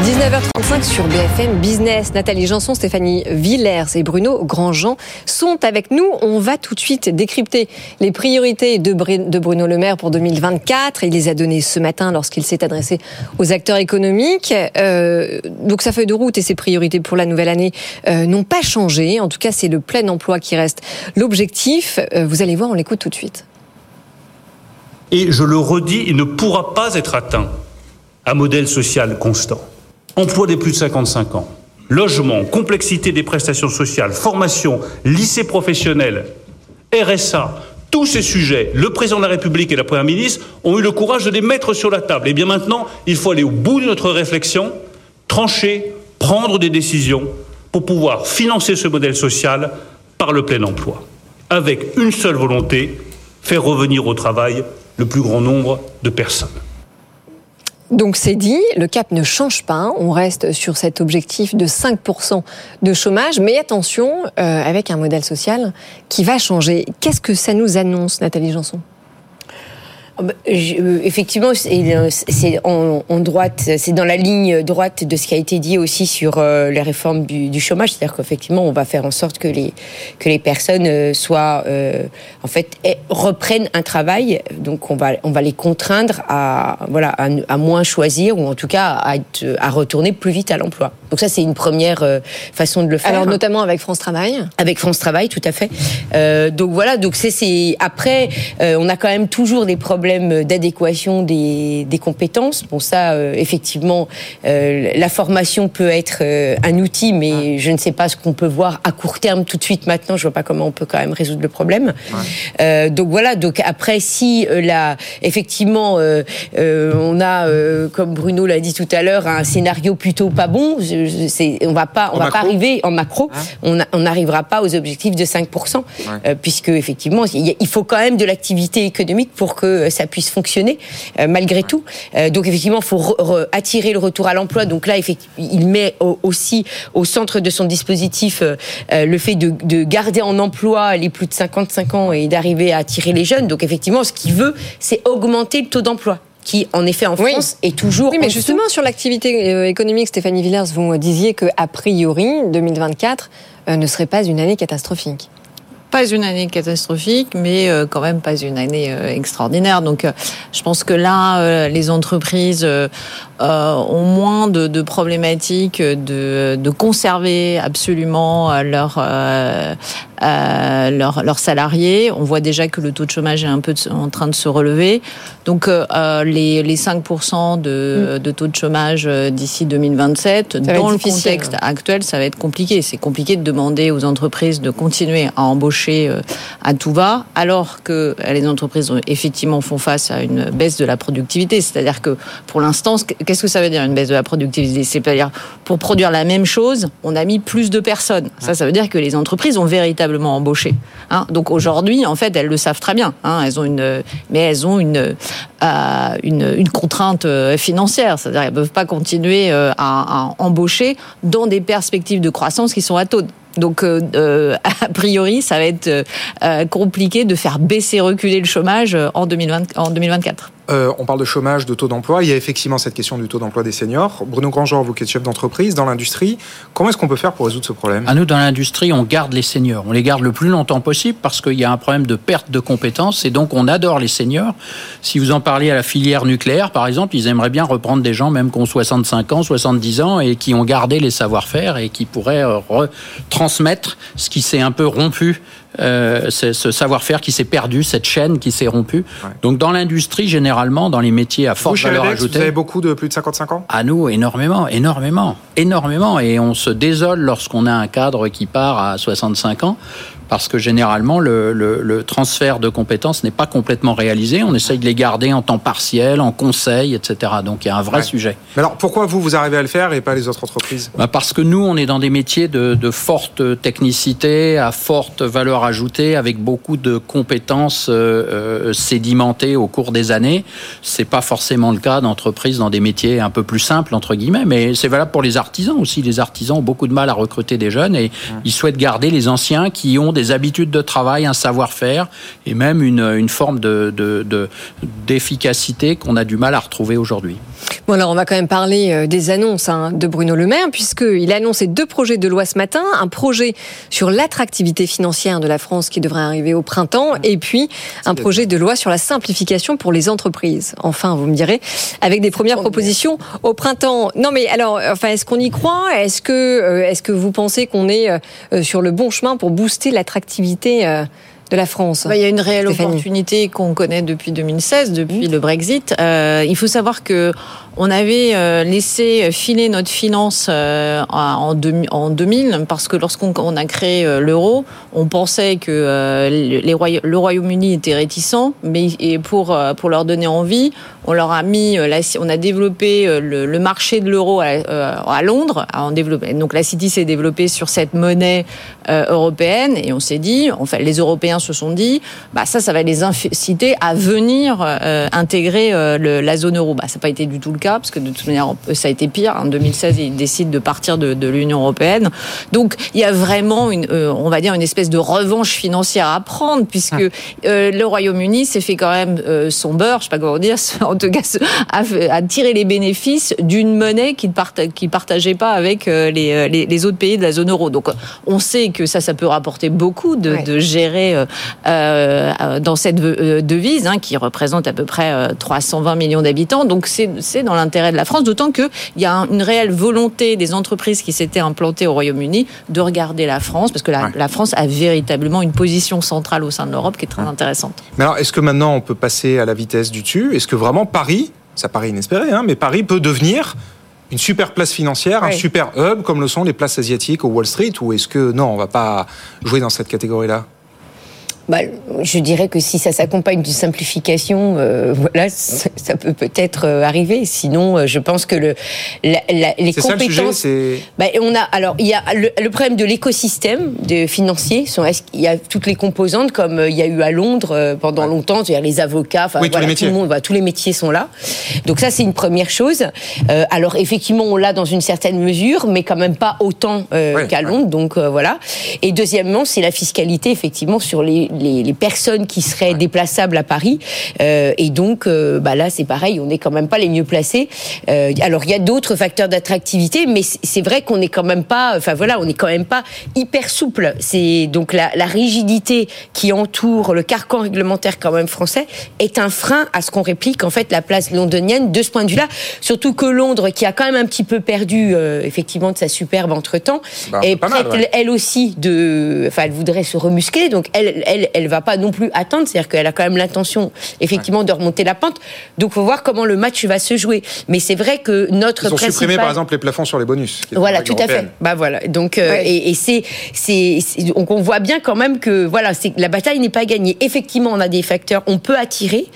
19h35 sur BFM Business. Nathalie Janson, Stéphanie Villers et Bruno Grandjean sont avec nous. On va tout de suite décrypter les priorités de Bruno Le Maire pour 2024. Il les a données ce matin lorsqu'il s'est adressé aux acteurs économiques. Euh, donc sa feuille de route et ses priorités pour la nouvelle année euh, n'ont pas changé. En tout cas, c'est le plein emploi qui reste l'objectif. Euh, vous allez voir, on l'écoute tout de suite. Et je le redis, il ne pourra pas être atteint à modèle social constant emploi des plus de 55 ans, logement, complexité des prestations sociales, formation, lycée professionnel, RSA, tous ces sujets, le président de la République et la Première ministre ont eu le courage de les mettre sur la table. Et bien maintenant, il faut aller au bout de notre réflexion, trancher, prendre des décisions pour pouvoir financer ce modèle social par le plein emploi, avec une seule volonté, faire revenir au travail le plus grand nombre de personnes. Donc c'est dit, le cap ne change pas, on reste sur cet objectif de 5% de chômage, mais attention, euh, avec un modèle social qui va changer. Qu'est-ce que ça nous annonce, Nathalie Janson? Ah bah, euh, effectivement, euh, c'est en, droite, c'est dans la ligne droite de ce qui a été dit aussi sur euh, les réformes du, chômage, c'est-à-dire qu'effectivement, on va faire en sorte que les que les personnes soient, en fait, reprennent un travail. Donc, on va on va les contraindre à voilà à, moins choisir ou en tout cas à, à retourner plus vite à l'emploi. Donc ça, c'est une première façon de le faire. Alors notamment avec France Travail. Avec France Travail, tout à fait. donc voilà, donc c'est après, on a quand même toujours des problèmes d'adéquation des, compétences. Bon, ça, euh, effectivement, euh, la formation peut être euh, un outil, mais je ne sais pas ce qu'on peut voir à court terme tout de suite maintenant. Je vois pas comment on peut quand même résoudre le problème. donc voilà. Donc après, si là, effectivement, on a, comme Bruno l'a dit tout à l'heure, un scénario plutôt pas bon, on va pas, on va pas arriver en macro. Hein on n'arrivera pas aux objectifs de 5%, puisque effectivement, il faut quand même de l'activité économique pour que ça puisse fonctionner euh, malgré tout. Euh, donc effectivement, il faut attirer le retour à l'emploi. Donc là, il met aussi au centre de son dispositif euh, le fait de, garder en emploi les plus de 55 ans et d'arriver à attirer les jeunes. Donc effectivement, ce qu'il veut, c'est augmenter le taux d'emploi qui, en effet, en France, est toujours. Oui, mais justement, sur l'activité économique, Stéphanie Villers, vous disiez que, a priori, 2024 ne serait pas une année catastrophique pas une année catastrophique, mais euh, quand même pas une année euh, extraordinaire. Donc, euh, je pense que là, les entreprises ont moins de, problématiques de, de, conserver absolument leur euh, leurs, salariés. On voit déjà que le taux de chômage est un peu en train de se relever. Donc euh, euh, les, les 5% de, mm. de, taux de chômage d'ici 2027, dans le contexte actuel, ça va être compliqué. C'est compliqué de demander aux entreprises de continuer à embaucher à tout va, alors que les entreprises effectivement font face à une baisse de la productivité. C'est-à-dire que pour l'instant, qu'est-ce que ça veut dire une baisse de la productivité? C'est-à-dire pour produire la même chose, on a mis plus de personnes. Ça, ça veut dire que les entreprises ont véritablement Hein. Donc aujourd'hui, en fait, elles le savent très bien. Hein. Elles ont une, mais elles ont une, euh, une, contrainte euh, financière, c'est-à-dire elles ne peuvent pas continuer euh, à, embaucher dans des perspectives de croissance qui sont à. Donc, *laughs* a priori, ça va être compliqué de faire baisser, reculer le chômage en, 2020, en 2024. Euh, on parle de chômage, de taux d'emploi. Il y a effectivement cette question du taux d'emploi des seniors. Bruno Grandjean, vous qui êtes chef d'entreprise dans l'industrie, comment est-ce qu'on peut faire pour résoudre ce problème? À nous, dans l'industrie, on garde les seniors. On les garde le plus longtemps possible parce qu'il y a un problème de perte de compétences et donc on adore les seniors. Si vous en parlez à la filière nucléaire, par exemple, ils aimeraient bien reprendre des gens même qui ont 65 ans, 70 ans et qui ont gardé les savoir-faire et qui pourraient euh, transmettre ce qui s'est un peu rompu euh, ce savoir-faire qui s'est perdu, cette chaîne qui s'est rompue. Donc dans l'industrie, généralement, dans les métiers à forte valeur ajoutée... Vous avez beaucoup de plus de 55 ans? À nous, énormément, énormément, énormément. Et on se désole lorsqu'on a un cadre qui part à 65 ans parce que généralement le, transfert de compétences n'est pas complètement réalisé. On essaye de les garder en temps partiel, en conseil, etc. Donc il y a un vrai sujet. Mais alors pourquoi vous, vous arrivez à le faire et pas les autres entreprises? Bah Parce que nous, on est dans des métiers de, forte technicité, à forte valeur ajoutée, avec beaucoup de compétences euh, euh, sédimentées au cours des années. C'est pas forcément le cas d'entreprises dans des métiers un peu plus simples, entre guillemets, mais c'est valable pour les artisans aussi. Les artisans ont beaucoup de mal à recruter des jeunes et ils souhaitent garder les anciens qui ont des des habitudes de travail, un savoir-faire et même une, une forme de, d'efficacité qu'on a du mal à retrouver aujourd'hui. Bon alors on va quand même parler euh, des annonces hein, de Bruno Le Maire puisqu'il a annoncé deux projets de loi ce matin, un projet sur l'attractivité financière de la France qui devrait arriver au printemps et puis un projet de loi sur la simplification pour les entreprises. Enfin, vous me direz, avec des premières propositions au printemps. Non mais alors, enfin, est-ce qu'on y croit? Est-ce que, euh, est-ce que vous pensez qu'on est euh, sur le bon chemin pour booster l'attractivité euh, de la France Bah, Il y a une réelle Stéphanie. opportunité qu'on connaît depuis 2016, depuis le Brexit. Euh, il faut savoir que on avait euh, laissé filer notre finance euh, en, demi- en 2000 parce que lorsqu'on on a créé euh, l'euro, on pensait que euh, les le Royaume-Uni était réticent, mais et pour euh, pour leur donner envie, on leur a mis, la- on a développé le, le marché de l'euro à, à Londres. En développé, donc la City s'est développée sur cette monnaie européenne et on s'est dit, enfin les Européens se sont dit, bah ça, ça va les inciter à venir intégrer la zone euro. Bah ça n'a pas été du tout le cas parce que de toute manière ça a été pire. En 2016, ils décident de partir de, de l'Union européenne. Donc il y a vraiment une, euh, on va dire une espèce de revanche financière à prendre puisque euh, le Royaume-Uni s'est fait quand même euh, son beurre, je sais pas comment dire, *laughs* en tout cas a, a tiré les bénéfices d'une monnaie qu'il parta- qu'il partageait pas avec les, les, les autres pays de la zone euro. Donc on sait que ça, ça peut rapporter beaucoup de, de gérer dans cette devise hein, qui représente à peu près euh, 320 millions d'habitants. Donc c'est c'est dans l'intérêt de la France, d'autant qu'il y a un- une réelle volonté des entreprises qui s'étaient implantées au Royaume-Uni de regarder la France, parce que la, la France a véritablement une position centrale au sein de l'Europe qui est très intéressante. Mais alors, est-ce que maintenant on peut passer à la vitesse du dessus? Est-ce que vraiment Paris, ça paraît inespéré, hein, mais Paris peut devenir une super place financière, un super hub comme le sont les places asiatiques au Wall Street Ou est-ce que non, on va pas jouer dans cette catégorie-là? Bah, je dirais que si ça s'accompagne d'une simplification, euh, voilà, ça, ça peut peut-être euh, arriver. Sinon, euh, je pense que le, la- la- les C'est ça le sujet, compétences. Bah, on a alors il y a le, le problème de l'écosystème de financier. Sont, qu'il y a toutes les composantes comme euh, il y a eu à Londres euh, pendant longtemps, c'est-à-dire les avocats, enfin Oui, tous voilà, les tout le métiers. monde, voilà, tous les métiers sont là. Donc ça c'est une première chose. Euh, alors effectivement on l'a dans une certaine mesure, mais quand même pas autant euh, qu'à Londres. Donc euh, voilà. Et deuxièmement c'est la fiscalité effectivement sur les, les, les personnes qui seraient déplaçables à Paris. Euh, et donc euh, bah là c'est pareil, on n'est quand même pas les mieux placés. Euh, alors il y a d'autres facteurs d'attractivité, mais c'est- vrai qu'on n'est quand même pas, enfin voilà, on n'est quand même pas hyper souple. C'est donc la, la rigidité qui entoure le carcan réglementaire quand même français est un frein à ce qu'on réplique en fait la place londonienne de ce point de vue-là. Surtout que Londres, qui a quand même un petit peu perdu euh, effectivement de sa superbe entre temps, Bah, est mal, prête ouais. elle aussi de, enfin elle voudrait se remuscler, donc elle, elle, elle va pas non plus attendre, c'est-à-dire qu'elle a quand même l'intention effectivement de remonter la pente. Donc faut voir comment le match va se jouer. Mais c'est vrai que notre Ils ont principal... supprimé par exemple les plafonds sur les bonus. Voilà, tout à fait. Bah voilà. Donc euh, et, et c'est c'est on voit bien quand même que voilà, c'est la bataille n'est pas gagnée. Effectivement, on a des facteurs, on peut attirer.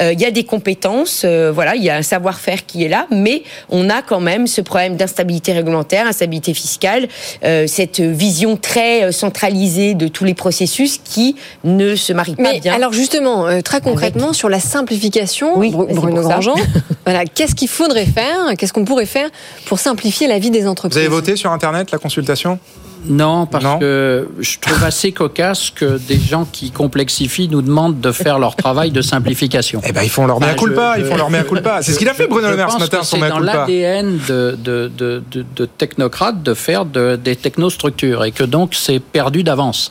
Euh, Il y a des compétences, euh, voilà, il y a un savoir-faire qui est là, mais on a quand même ce problème d'instabilité réglementaire, instabilité fiscale, euh, cette vision très centralisée de tous les processus qui ne se marie pas Mais bien. alors justement, euh, très concrètement, sur la simplification, bah, c'est Bruno. Grandjean, *laughs* voilà, qu'est-ce qu'il faudrait faire Qu'est-ce qu'on pourrait faire pour simplifier la vie des Vous entreprises avez voté sur Internet la consultation? Non, parce que je trouve *laughs* assez cocasse que des gens qui complexifient nous demandent de faire leur travail de simplification. Eh ben, ils font leur mea culpa, ils font leur mea culpa. C'est ce qu'il a fait, Bruno Le Maire, ce matin, son mea C'est dans l'ADN de, de, de, de, de technocrates de faire de, des technostructures et que donc c'est perdu d'avance.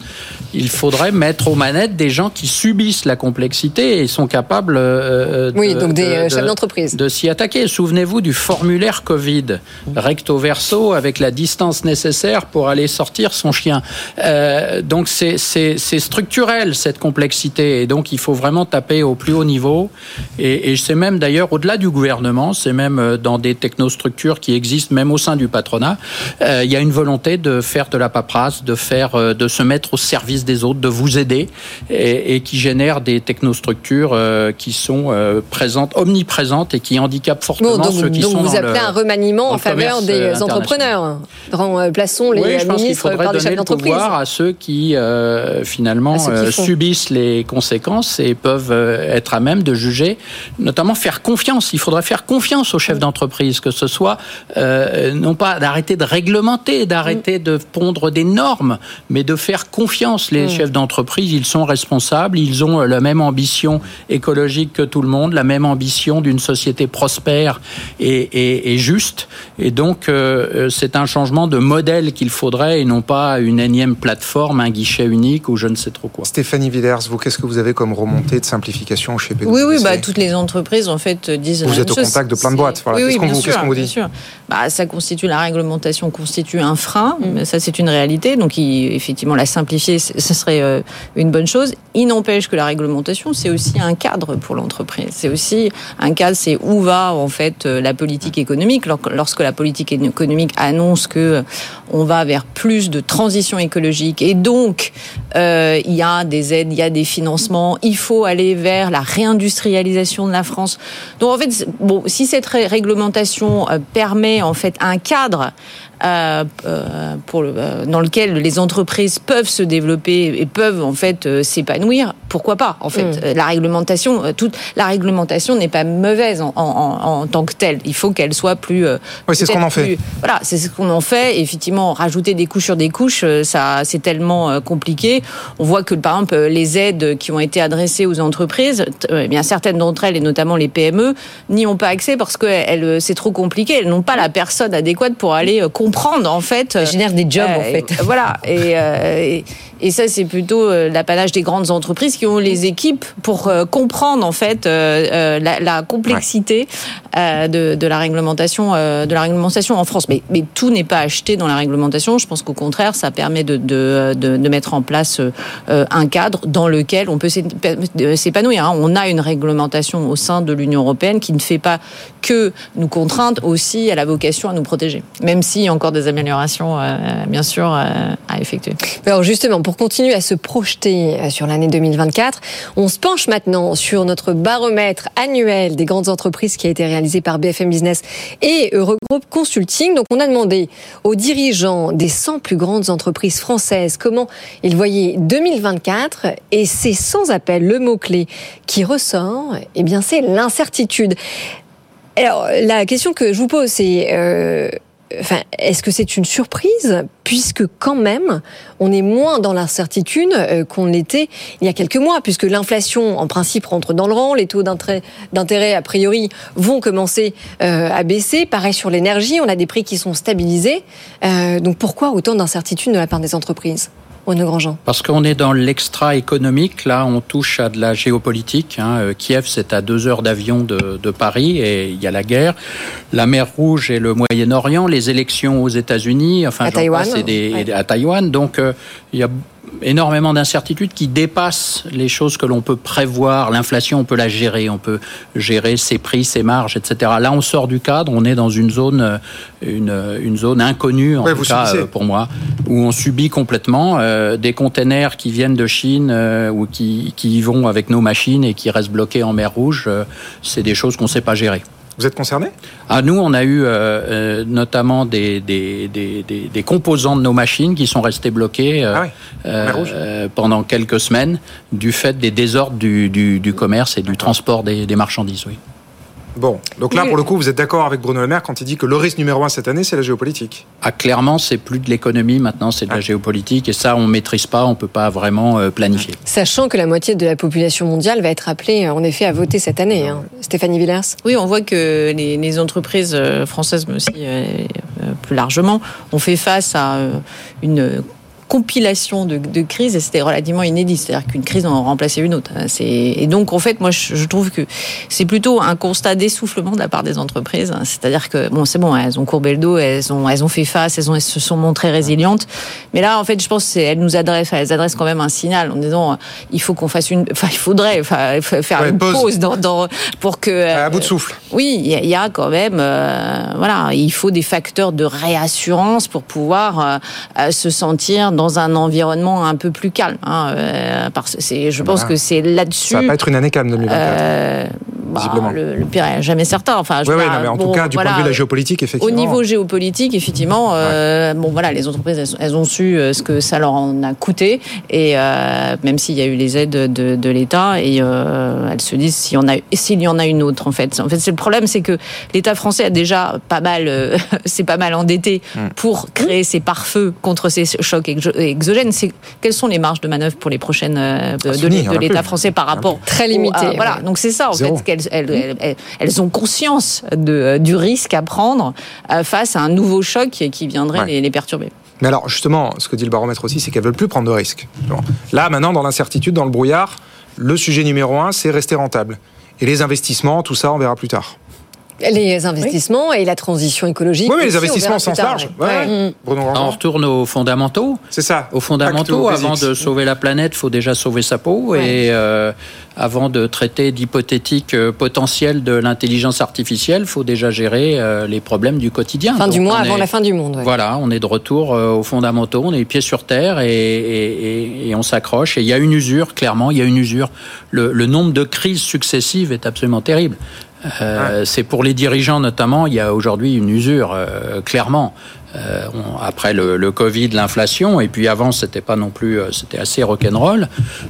Il faudrait mettre aux manettes des gens qui subissent la complexité et sont capables euh, de, Oui, donc des, de- euh, chefs d'entreprise. de s'y attaquer. Souvenez-vous du formulaire Covid, recto verso, avec la distance nécessaire pour aller sortir son chien. Euh, donc c'est structurel cette complexité et donc il faut vraiment taper au plus haut niveau. Et, et c'est même d'ailleurs au-delà du gouvernement, c'est même euh, dans des technostructures qui existent même au sein du patronat. euh, Il y a une volonté de faire de la paperasse, de faire, de se mettre au service des autres, de vous aider et, et qui génèrent des technostructures euh, qui sont présentes, omniprésentes et qui handicapent fortement Bon, donc, ceux qui donc sont vous dans appelez le- un remaniement en faveur des entrepreneurs. Plaçons les Oui, je pense qu'il ministre faudrait par des donner chefs le d'entreprise. pouvoir à ceux qui euh, finalement ceux qui euh, subissent les conséquences et peuvent euh, être à même de juger, notamment faire confiance. Il faudrait faire confiance aux chefs d'entreprise, que ce soit euh, non pas d'arrêter de réglementer, d'arrêter de pondre des normes, mais de faire confiance. Les Mm. chefs d'entreprise, ils sont responsables, ils ont euh, la même ambition écologique que tout le monde, la même ambition d'une société prospère et, et- et juste. Et donc, euh, c'est un changement de modèle qu'il faudrait et non pas une énième plateforme, un guichet unique ou je ne sais trop quoi. Stéphanie Villers, vous, qu'est-ce que vous avez comme remontée de simplification chez PwC Oui, oui, bah, toutes les entreprises en fait disent. la Vous même êtes au chose. contact de plein de boîtes. Voilà. Oui, oui, Qu'est-ce qu'on bien vous, sûr, qu'est-ce qu'on vous bien dit? sûr. Bah, ça constitue la réglementation constitue un frein, mais ça c'est une réalité. Donc il- effectivement la simplifier, ce serait euh, une bonne chose. Il n'empêche que la réglementation c'est aussi un cadre pour l'entreprise. C'est aussi un cadre, c'est où va en fait euh, la politique économique. Lor- Lorsque la politique économique annonce que euh, on va vers plus de transition écologique et donc euh, il y a des aides, il y a des financements, il faut aller vers la réindustrialisation de la France. Donc en fait, bon, si cette ré- réglementation euh, permet en fait un cadre euh, euh, pour le- dans lequel les entreprises peuvent se développer et peuvent en fait euh, s'épanouir, pourquoi pas En fait, Mm. La réglementation, toute la réglementation n'est pas mauvaise en, en- en- tant que telle. Il faut qu'elle soit plus. Oui, c'est ce qu'on en fait. plus- voilà, c'est ce qu'on en fait. Et effectivement, rajouter des couches sur des couches, ça, c'est tellement compliqué. On voit que, par exemple, les aides qui ont été adressées aux entreprises, eh bien certaines d'entre elles, et notamment les PME, n'y ont pas accès parce que c'est trop compliqué. Elles n'ont pas la personne adéquate pour aller comprendre, en fait. Ça génère des jobs, en fait. et- *laughs* Voilà. Et, euh, et, et ça, c'est plutôt euh, l'apanage des grandes entreprises qui ont les équipes pour euh, comprendre, en fait, euh, euh, la, la complexité euh, de, de la réglementation, euh, de la réglementation en France. Mais, mais tout n'est pas acheté dans la réglementation. Je pense qu'au contraire, ça permet de, de, de, de mettre en place euh, un cadre dans lequel on peut s'é- s'épanouir. hein. On a une réglementation au sein de l'Union européenne qui ne fait pas que nous contraindre, aussi à la vocation à nous protéger. Même a encore des améliorations, euh, bien sûr, euh, à effectuer. Alors justement, pour continuer à se projeter euh, sur l'année 2024, on se penche maintenant sur notre baromètre annuel des grandes entreprises qui a été réalisé par BFM Business et Eurogroup Consulting. Donc on a demandé aux dirigeants des 100 plus grandes entreprises françaises comment ils voyaient 2024 et c'est sans appel le mot-clé qui ressort, eh bien c'est l'incertitude. Alors, la question que je vous pose, c'est, est-ce que c'est une surprise puisque quand même, on est moins dans l'incertitude euh, qu'on l'était il y a quelques mois, puisque l'inflation, en principe, rentre dans le rang, les taux d'intérêt, d'intérêt, a priori, vont commencer euh, à baisser. Pareil sur l'énergie, on a des prix qui sont stabilisés. Euh, donc pourquoi autant d'incertitude de la part des entreprises? Renaud Grandjean. Parce qu'on est dans l'extra économique, là on touche à de la géopolitique. hein. Euh, Kiev c'est à deux heures d'avion de, de Paris et il y a la guerre. La mer Rouge et le Moyen-Orient, les élections aux États-Unis, enfin À Taïwan, passe, et des- ouais. et à Taïwan. Donc euh, il y a énormément d'incertitudes qui dépassent les choses que l'on peut prévoir. L'inflation, on peut la gérer, on peut gérer ses prix, ses marges, etc. Là, on sort du cadre, on est dans une zone, euh, une, une zone inconnue, en Ouais, tout cas subissez. euh, pour moi, où on subit complètement euh, des containers qui viennent de Chine euh, ou qui, qui y vont avec nos machines et qui restent bloqués en mer Rouge. euh, c'est des choses qu'on ne sait pas gérer. Vous êtes concerné? Ah, nous, on a eu euh, euh, notamment des, des, des, des, des composants de nos machines qui sont restés bloqués euh, euh, pendant quelques semaines du fait des désordres du, du, du commerce et du transport des, des marchandises. Oui. Bon, donc là, pour le coup, vous êtes d'accord avec Bruno Le Maire quand il dit que le risque numéro un cette année, c'est la géopolitique. Ah, clairement, c'est plus de l'économie maintenant, c'est de la géopolitique et ça, on maîtrise pas, on peut pas vraiment euh, planifier. Sachant que la moitié de la population mondiale va être appelée, euh, en effet, à voter cette année. hein. Stéphanie Villers Oui, on voit que les, les entreprises euh, françaises, mais aussi euh, plus largement, ont fait face à une compilation de, de crises et c'était relativement inédit. C'est-à-dire qu'une crise en remplaçait une autre. C'est- Et donc, en fait, moi, je, je trouve que c'est plutôt un constat d'essoufflement de la part des entreprises. C'est-à-dire que, bon, c'est bon, elles ont courbé le dos, elles ont, elles ont fait face, elles, ont, elles se sont montrées résilientes. Mais là, en fait, je pense qu'elles nous adressent, elles adressent quand même un signal en disant, euh, il faut qu'on fasse une, enfin, il faudrait enfin, faire Ouais, une pause. pause, dans, dans- pour que. À bout de souffle. Oui, il y, a- il y a quand même, euh, voilà, il faut des facteurs de réassurance pour pouvoir euh, euh, se sentir dans un environnement un peu plus calme. hein, euh, parce que c'est, je pense que c'est là-dessus. Ça va pas être une année calme 2024. Euh, bah, le, le pire est jamais certain. Enfin, je non, mais en bon, tout cas, du voilà, point de vue de la géopolitique, Au effectivement. niveau géopolitique, effectivement, euh, bon voilà, les entreprises elles, elles ont su euh, ce que ça leur en a coûté et euh, même s'il y a eu les aides de, de l'État et elles se disent s'il y en a s'il y en a une autre en fait. En fait, c'est le problème, c'est que l'État français a déjà pas mal, *laughs* c'est pas mal endetté Hmm. pour créer ses pare-feux contre ces chocs exo- exogènes. C'est quelles sont les marges de manœuvre pour les prochaines euh, de, Ah, de a l'État français par rapport Très au- limité, à- voilà, ouais. donc c'est ça en Zéro. fait qu'elles elles, elles- elles- elles ont conscience de, du risque à prendre euh, face à un nouveau choc qui, qui viendrait Ouais. les, les perturber. Mais alors, justement, ce que dit le baromètre aussi, c'est qu'elles veulent plus prendre de risques. Là, maintenant, dans l'incertitude, dans le brouillard, le sujet numéro un, c'est rester rentable. Et les investissements, tout ça, on verra plus tard. Les investissements et la transition écologique. Oui, mais les investissements au sens large. ouais. Ouais. Ouais. Bruno On retourne aux fondamentaux. C'est ça. Aux fondamentaux, avant de sauver la planète, faut déjà sauver sa peau. Et euh, avant de traiter d'hypothétiques euh, potentiels de l'intelligence artificielle, faut déjà gérer euh, les problèmes du quotidien. Fin du mois avant est- la fin du monde. ouais. Voilà, on est de retour euh, aux fondamentaux, on est les pieds sur terre et, et- et- et on s'accroche. Et il y a une usure, clairement, il y a une usure. Le, le nombre de crises successives est absolument terrible. Euh, C'est pour les dirigeants notamment, il y a aujourd'hui une usure, euh, clairement. Euh, on- après le, le Covid, l'inflation, et puis avant, c'était pas non plus, euh, c'était assez rock'n'roll.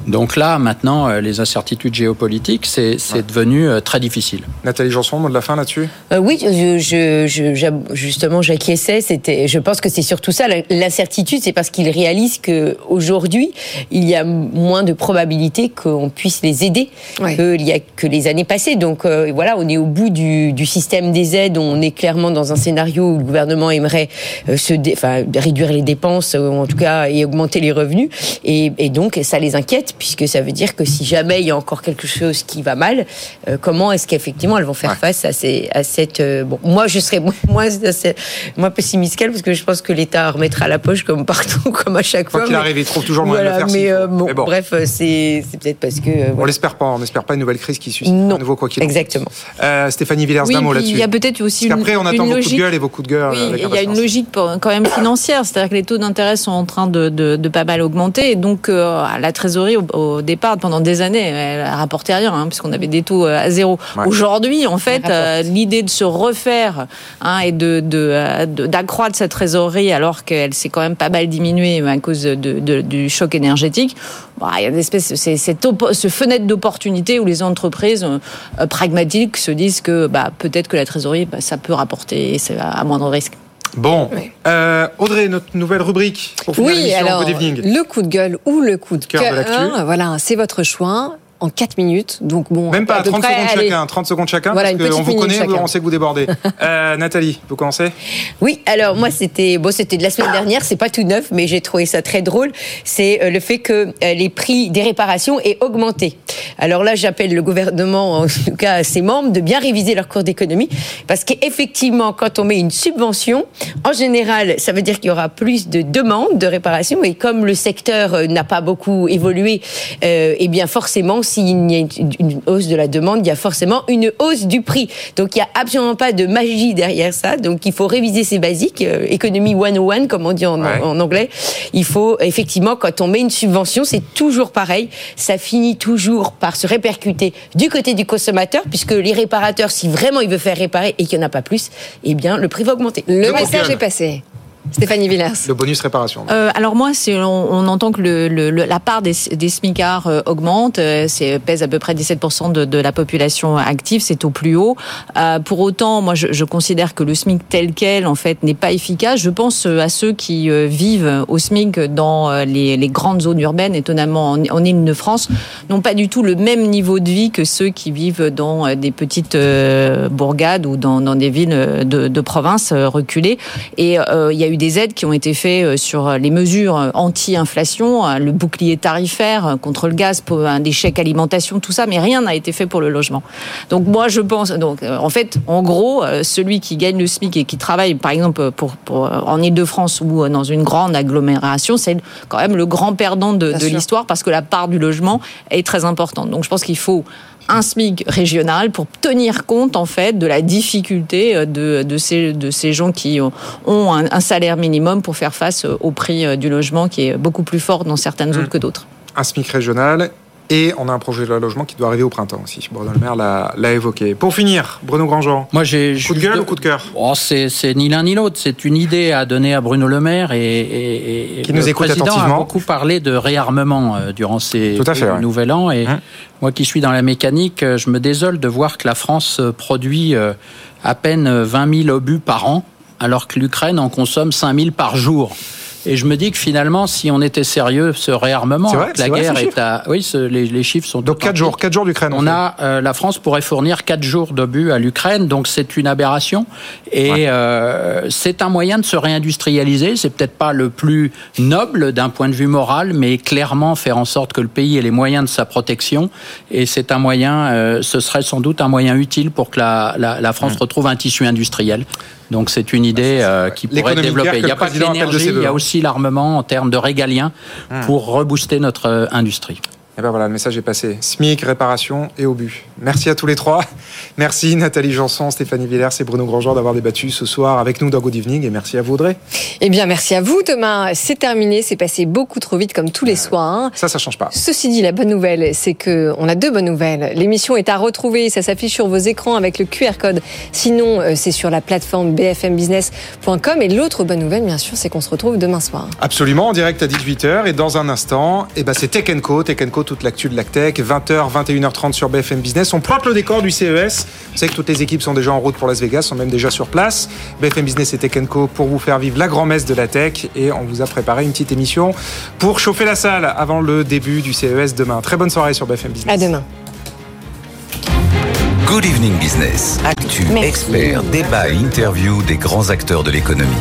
Donc là, maintenant, euh, les incertitudes géopolitiques, c'est devenu euh, très difficile. Nathalie Janson, mot de la fin là-dessus? Euh, oui, je, je, je- j'ab- justement, j'acquiesçais. C'était, je pense que c'est surtout ça. L'incertitude, c'est parce qu'ils réalisent que aujourd'hui, il y a moins de probabilités qu'on puisse les aider Ouais. qu'il y a que les années passées. Donc euh, voilà, on est au bout du, du système des aides. On est clairement dans un scénario où le gouvernement aimerait se, dé- enfin, réduire les dépenses, euh, en tout cas, et augmenter les revenus. Et, et donc, ça les inquiète puisque ça veut dire que si jamais il y a encore quelque chose qui va mal, euh, comment est-ce qu'effectivement elles vont faire face à, ces, à cette. euh, bon, moi, je serais moins, moins, assez- moins pessimiste qu'elle parce que je pense que l'État remettra la poche comme partout, *laughs* comme à chaque Quoi fois. qu'il arrive, il trouve toujours le moyen de le voilà, faire Mais, euh, bon, Mais bon. bref, euh, c'est c'est peut-être parce que. euh, On voilà. l'espère pas, on n'espère pas une nouvelle crise qui suscite Non. un nouveau quoi qu'il. Exactement. Euh, Stéphanie Villers, Oui, d'un mot là-dessus. il y a peut-être aussi Parce une, qu'après, on attend une vos coups logique. de gueule et vos coups de gueule. Oui, avec il y a une impatience. Logique quand même financière, c'est-à-dire que les taux d'intérêt sont en train de, de, de pas mal augmenter, et donc euh, la trésorerie au, au départ pendant des années, elle a rapporté rien, hein, puisqu'on avait des taux euh, à zéro. Ouais. Aujourd'hui, en fait, euh, l'idée de se refaire hein, et de de, de- d'accroître sa trésorerie alors qu'elle s'est quand même pas mal diminuée à cause du choc énergétique, bah, il y a une espèce, c'est cette ce fenêtre d'opportunité où les entreprises euh, pragmatiques se disent que bah, peut-être que la trésorerie, bah, ça peut rapporter, et à moindre risque. Bon, Euh, Audrey, notre nouvelle rubrique pour finir Oui, l'émission alors, Good Evening. le coup de gueule ou le coup de Cœur de voilà, c'est votre choix. En 4 minutes, donc bon. Même pas, à peu 30 près, secondes allez. chacun, 30 secondes chacun, Voilà, parce qu'on vous connaît, chacun. on sait que vous débordez. *laughs* Euh, Nathalie, vous commencez? Oui, alors moi c'était bon, c'était de la semaine dernière, c'est pas tout neuf, mais j'ai trouvé ça très drôle. C'est euh, le fait que euh, les prix des réparations aient augmenté. Alors là, j'appelle le gouvernement, en tout cas à ses membres, de bien réviser leur cours d'économie, parce qu'effectivement, quand on met une subvention, en général, ça veut dire qu'il y aura plus de demandes de réparation, et comme le secteur n'a pas beaucoup évolué, euh, eh bien forcément, s'il y a une, hausse de la demande, il y a forcément une hausse du prix. Donc il n'y a absolument pas de magie derrière ça. Donc il faut réviser ces basiques, euh, économie 101 comme on dit en, en anglais. Il faut effectivement, quand on met une subvention, c'est toujours pareil. Ça finit toujours par se répercuter du côté du consommateur, puisque les réparateurs, si vraiment il veut faire réparer et qu'il n'y en a pas plus, eh bien le prix va augmenter. Le message est passé. Stéphanie Villers. Le bonus réparation. Euh, alors moi, on, on entend que le, le- le- la part des, des smicards euh, augmente, euh, c'est pèse à peu près 17% de, de la population active, c'est au plus haut. Euh, pour autant, moi, je, je considère que le SMIC tel quel, en fait, n'est pas efficace. Je pense à ceux qui euh, vivent au SMIC dans euh, les, les grandes zones urbaines, étonnamment en, en Île-de-France, n'ont pas du tout le même niveau de vie que ceux qui vivent dans euh, des petites euh, bourgades ou dans, dans des villes de, de province euh, reculées. Et euh, il y a eu des aides qui ont été faites euh, sur les mesures euh, anti-inflation, euh, le bouclier tarifaire euh, contre le gaz, pour un des chèques alimentation, tout ça, mais rien n'a été fait pour le logement. Donc moi je pense, donc euh, en fait, en gros, euh, celui qui gagne le SMIC et qui travaille, par exemple, pour, pour euh, en Île-de-France ou euh, dans une grande agglomération, c'est quand même le grand perdant de, l'histoire parce que la part du logement est très importante. Donc je pense qu'il faut un SMIC régional pour tenir compte en fait de la difficulté euh, de, de, ces, de ces gens qui ont ont un, un salaire minimum pour faire face euh, au prix euh, du logement qui est beaucoup plus fort dans certaines zones que d'autres. Un SMIC régional Et on a un projet de logement qui doit arriver au printemps aussi. Bruno Le Maire l'a évoqué. Pour finir, Bruno Grandjean. Moi, j'ai coup de gueule ou coup de cœur? Oh, c'est ni l'un ni l'autre. C'est une idée à donner à Bruno Le Maire et, et- et Qui nous le écoute président attentivement. a beaucoup parlé de réarmement euh, durant ces Tout à fait, ce ouais. nouvel an. Et Hum. moi, qui suis dans la mécanique, euh, je me désole de voir que la France euh, produit à peine euh, 20 000 obus par an, alors que l'Ukraine en consomme 5 000 par jour. Et je me dis que finalement, si on était sérieux, ce réarmement, vrai, la vrai, guerre est à, oui, ce- les, les chiffres sont Donc 4 jours, 4 jours d'Ukraine. on a euh, la France pourrait fournir quatre jours d'obus à l'Ukraine, donc c'est une aberration et euh, c'est un moyen de se réindustrialiser. C'est peut-être pas le plus noble d'un point de vue moral, mais clairement faire en sorte que le pays ait les moyens de sa protection et c'est un moyen. euh, ce serait sans doute un moyen utile pour que la, la, la France retrouve un tissu industriel. Donc c'est une idée euh, qui pourrait développer. que Il n'y a pas que l'énergie, il y a aussi l'armement en termes de régalien Hum. pour rebooster notre euh, industrie. Et ben voilà, le message est passé. SMIC, réparation et obus. Merci à tous les trois. *laughs* Merci Nathalie Janson, Stéphanie Villers et Bruno Grandjean d'avoir débattu ce soir avec nous dans Good Evening. Et merci à vous Audrey. Eh bien, merci à vous, Thomas. C'est terminé. C'est passé beaucoup trop vite, comme tous les soirs. Ça, ça change pas. Ceci dit, la bonne nouvelle, c'est que on a deux bonnes nouvelles. L'émission est à retrouver. Ça s'affiche sur vos écrans avec le QR code. Sinon, euh, c'est sur la plateforme bfmbusiness.com. Et l'autre bonne nouvelle, bien sûr, c'est qu'on se retrouve demain soir. Absolument, en direct à 18h. Et dans un instant, eh ben c'est Tech Co. Tech Co, toute l'actu de la tech. 20h, 21h30 sur BFM Business. On pointe le décor du CES. Vous savez que toutes les équipes sont déjà en route pour Las Vegas, sont même déjà sur place. BFM Business et Tech Co pour vous faire vivre la grand-messe de la tech. Et on vous a préparé une petite émission pour chauffer la salle avant le début du CES demain. Très bonne soirée sur BFM Business. À demain. Good Evening Business. Actu, Merci. experts, débat et interview des grands acteurs de l'économie.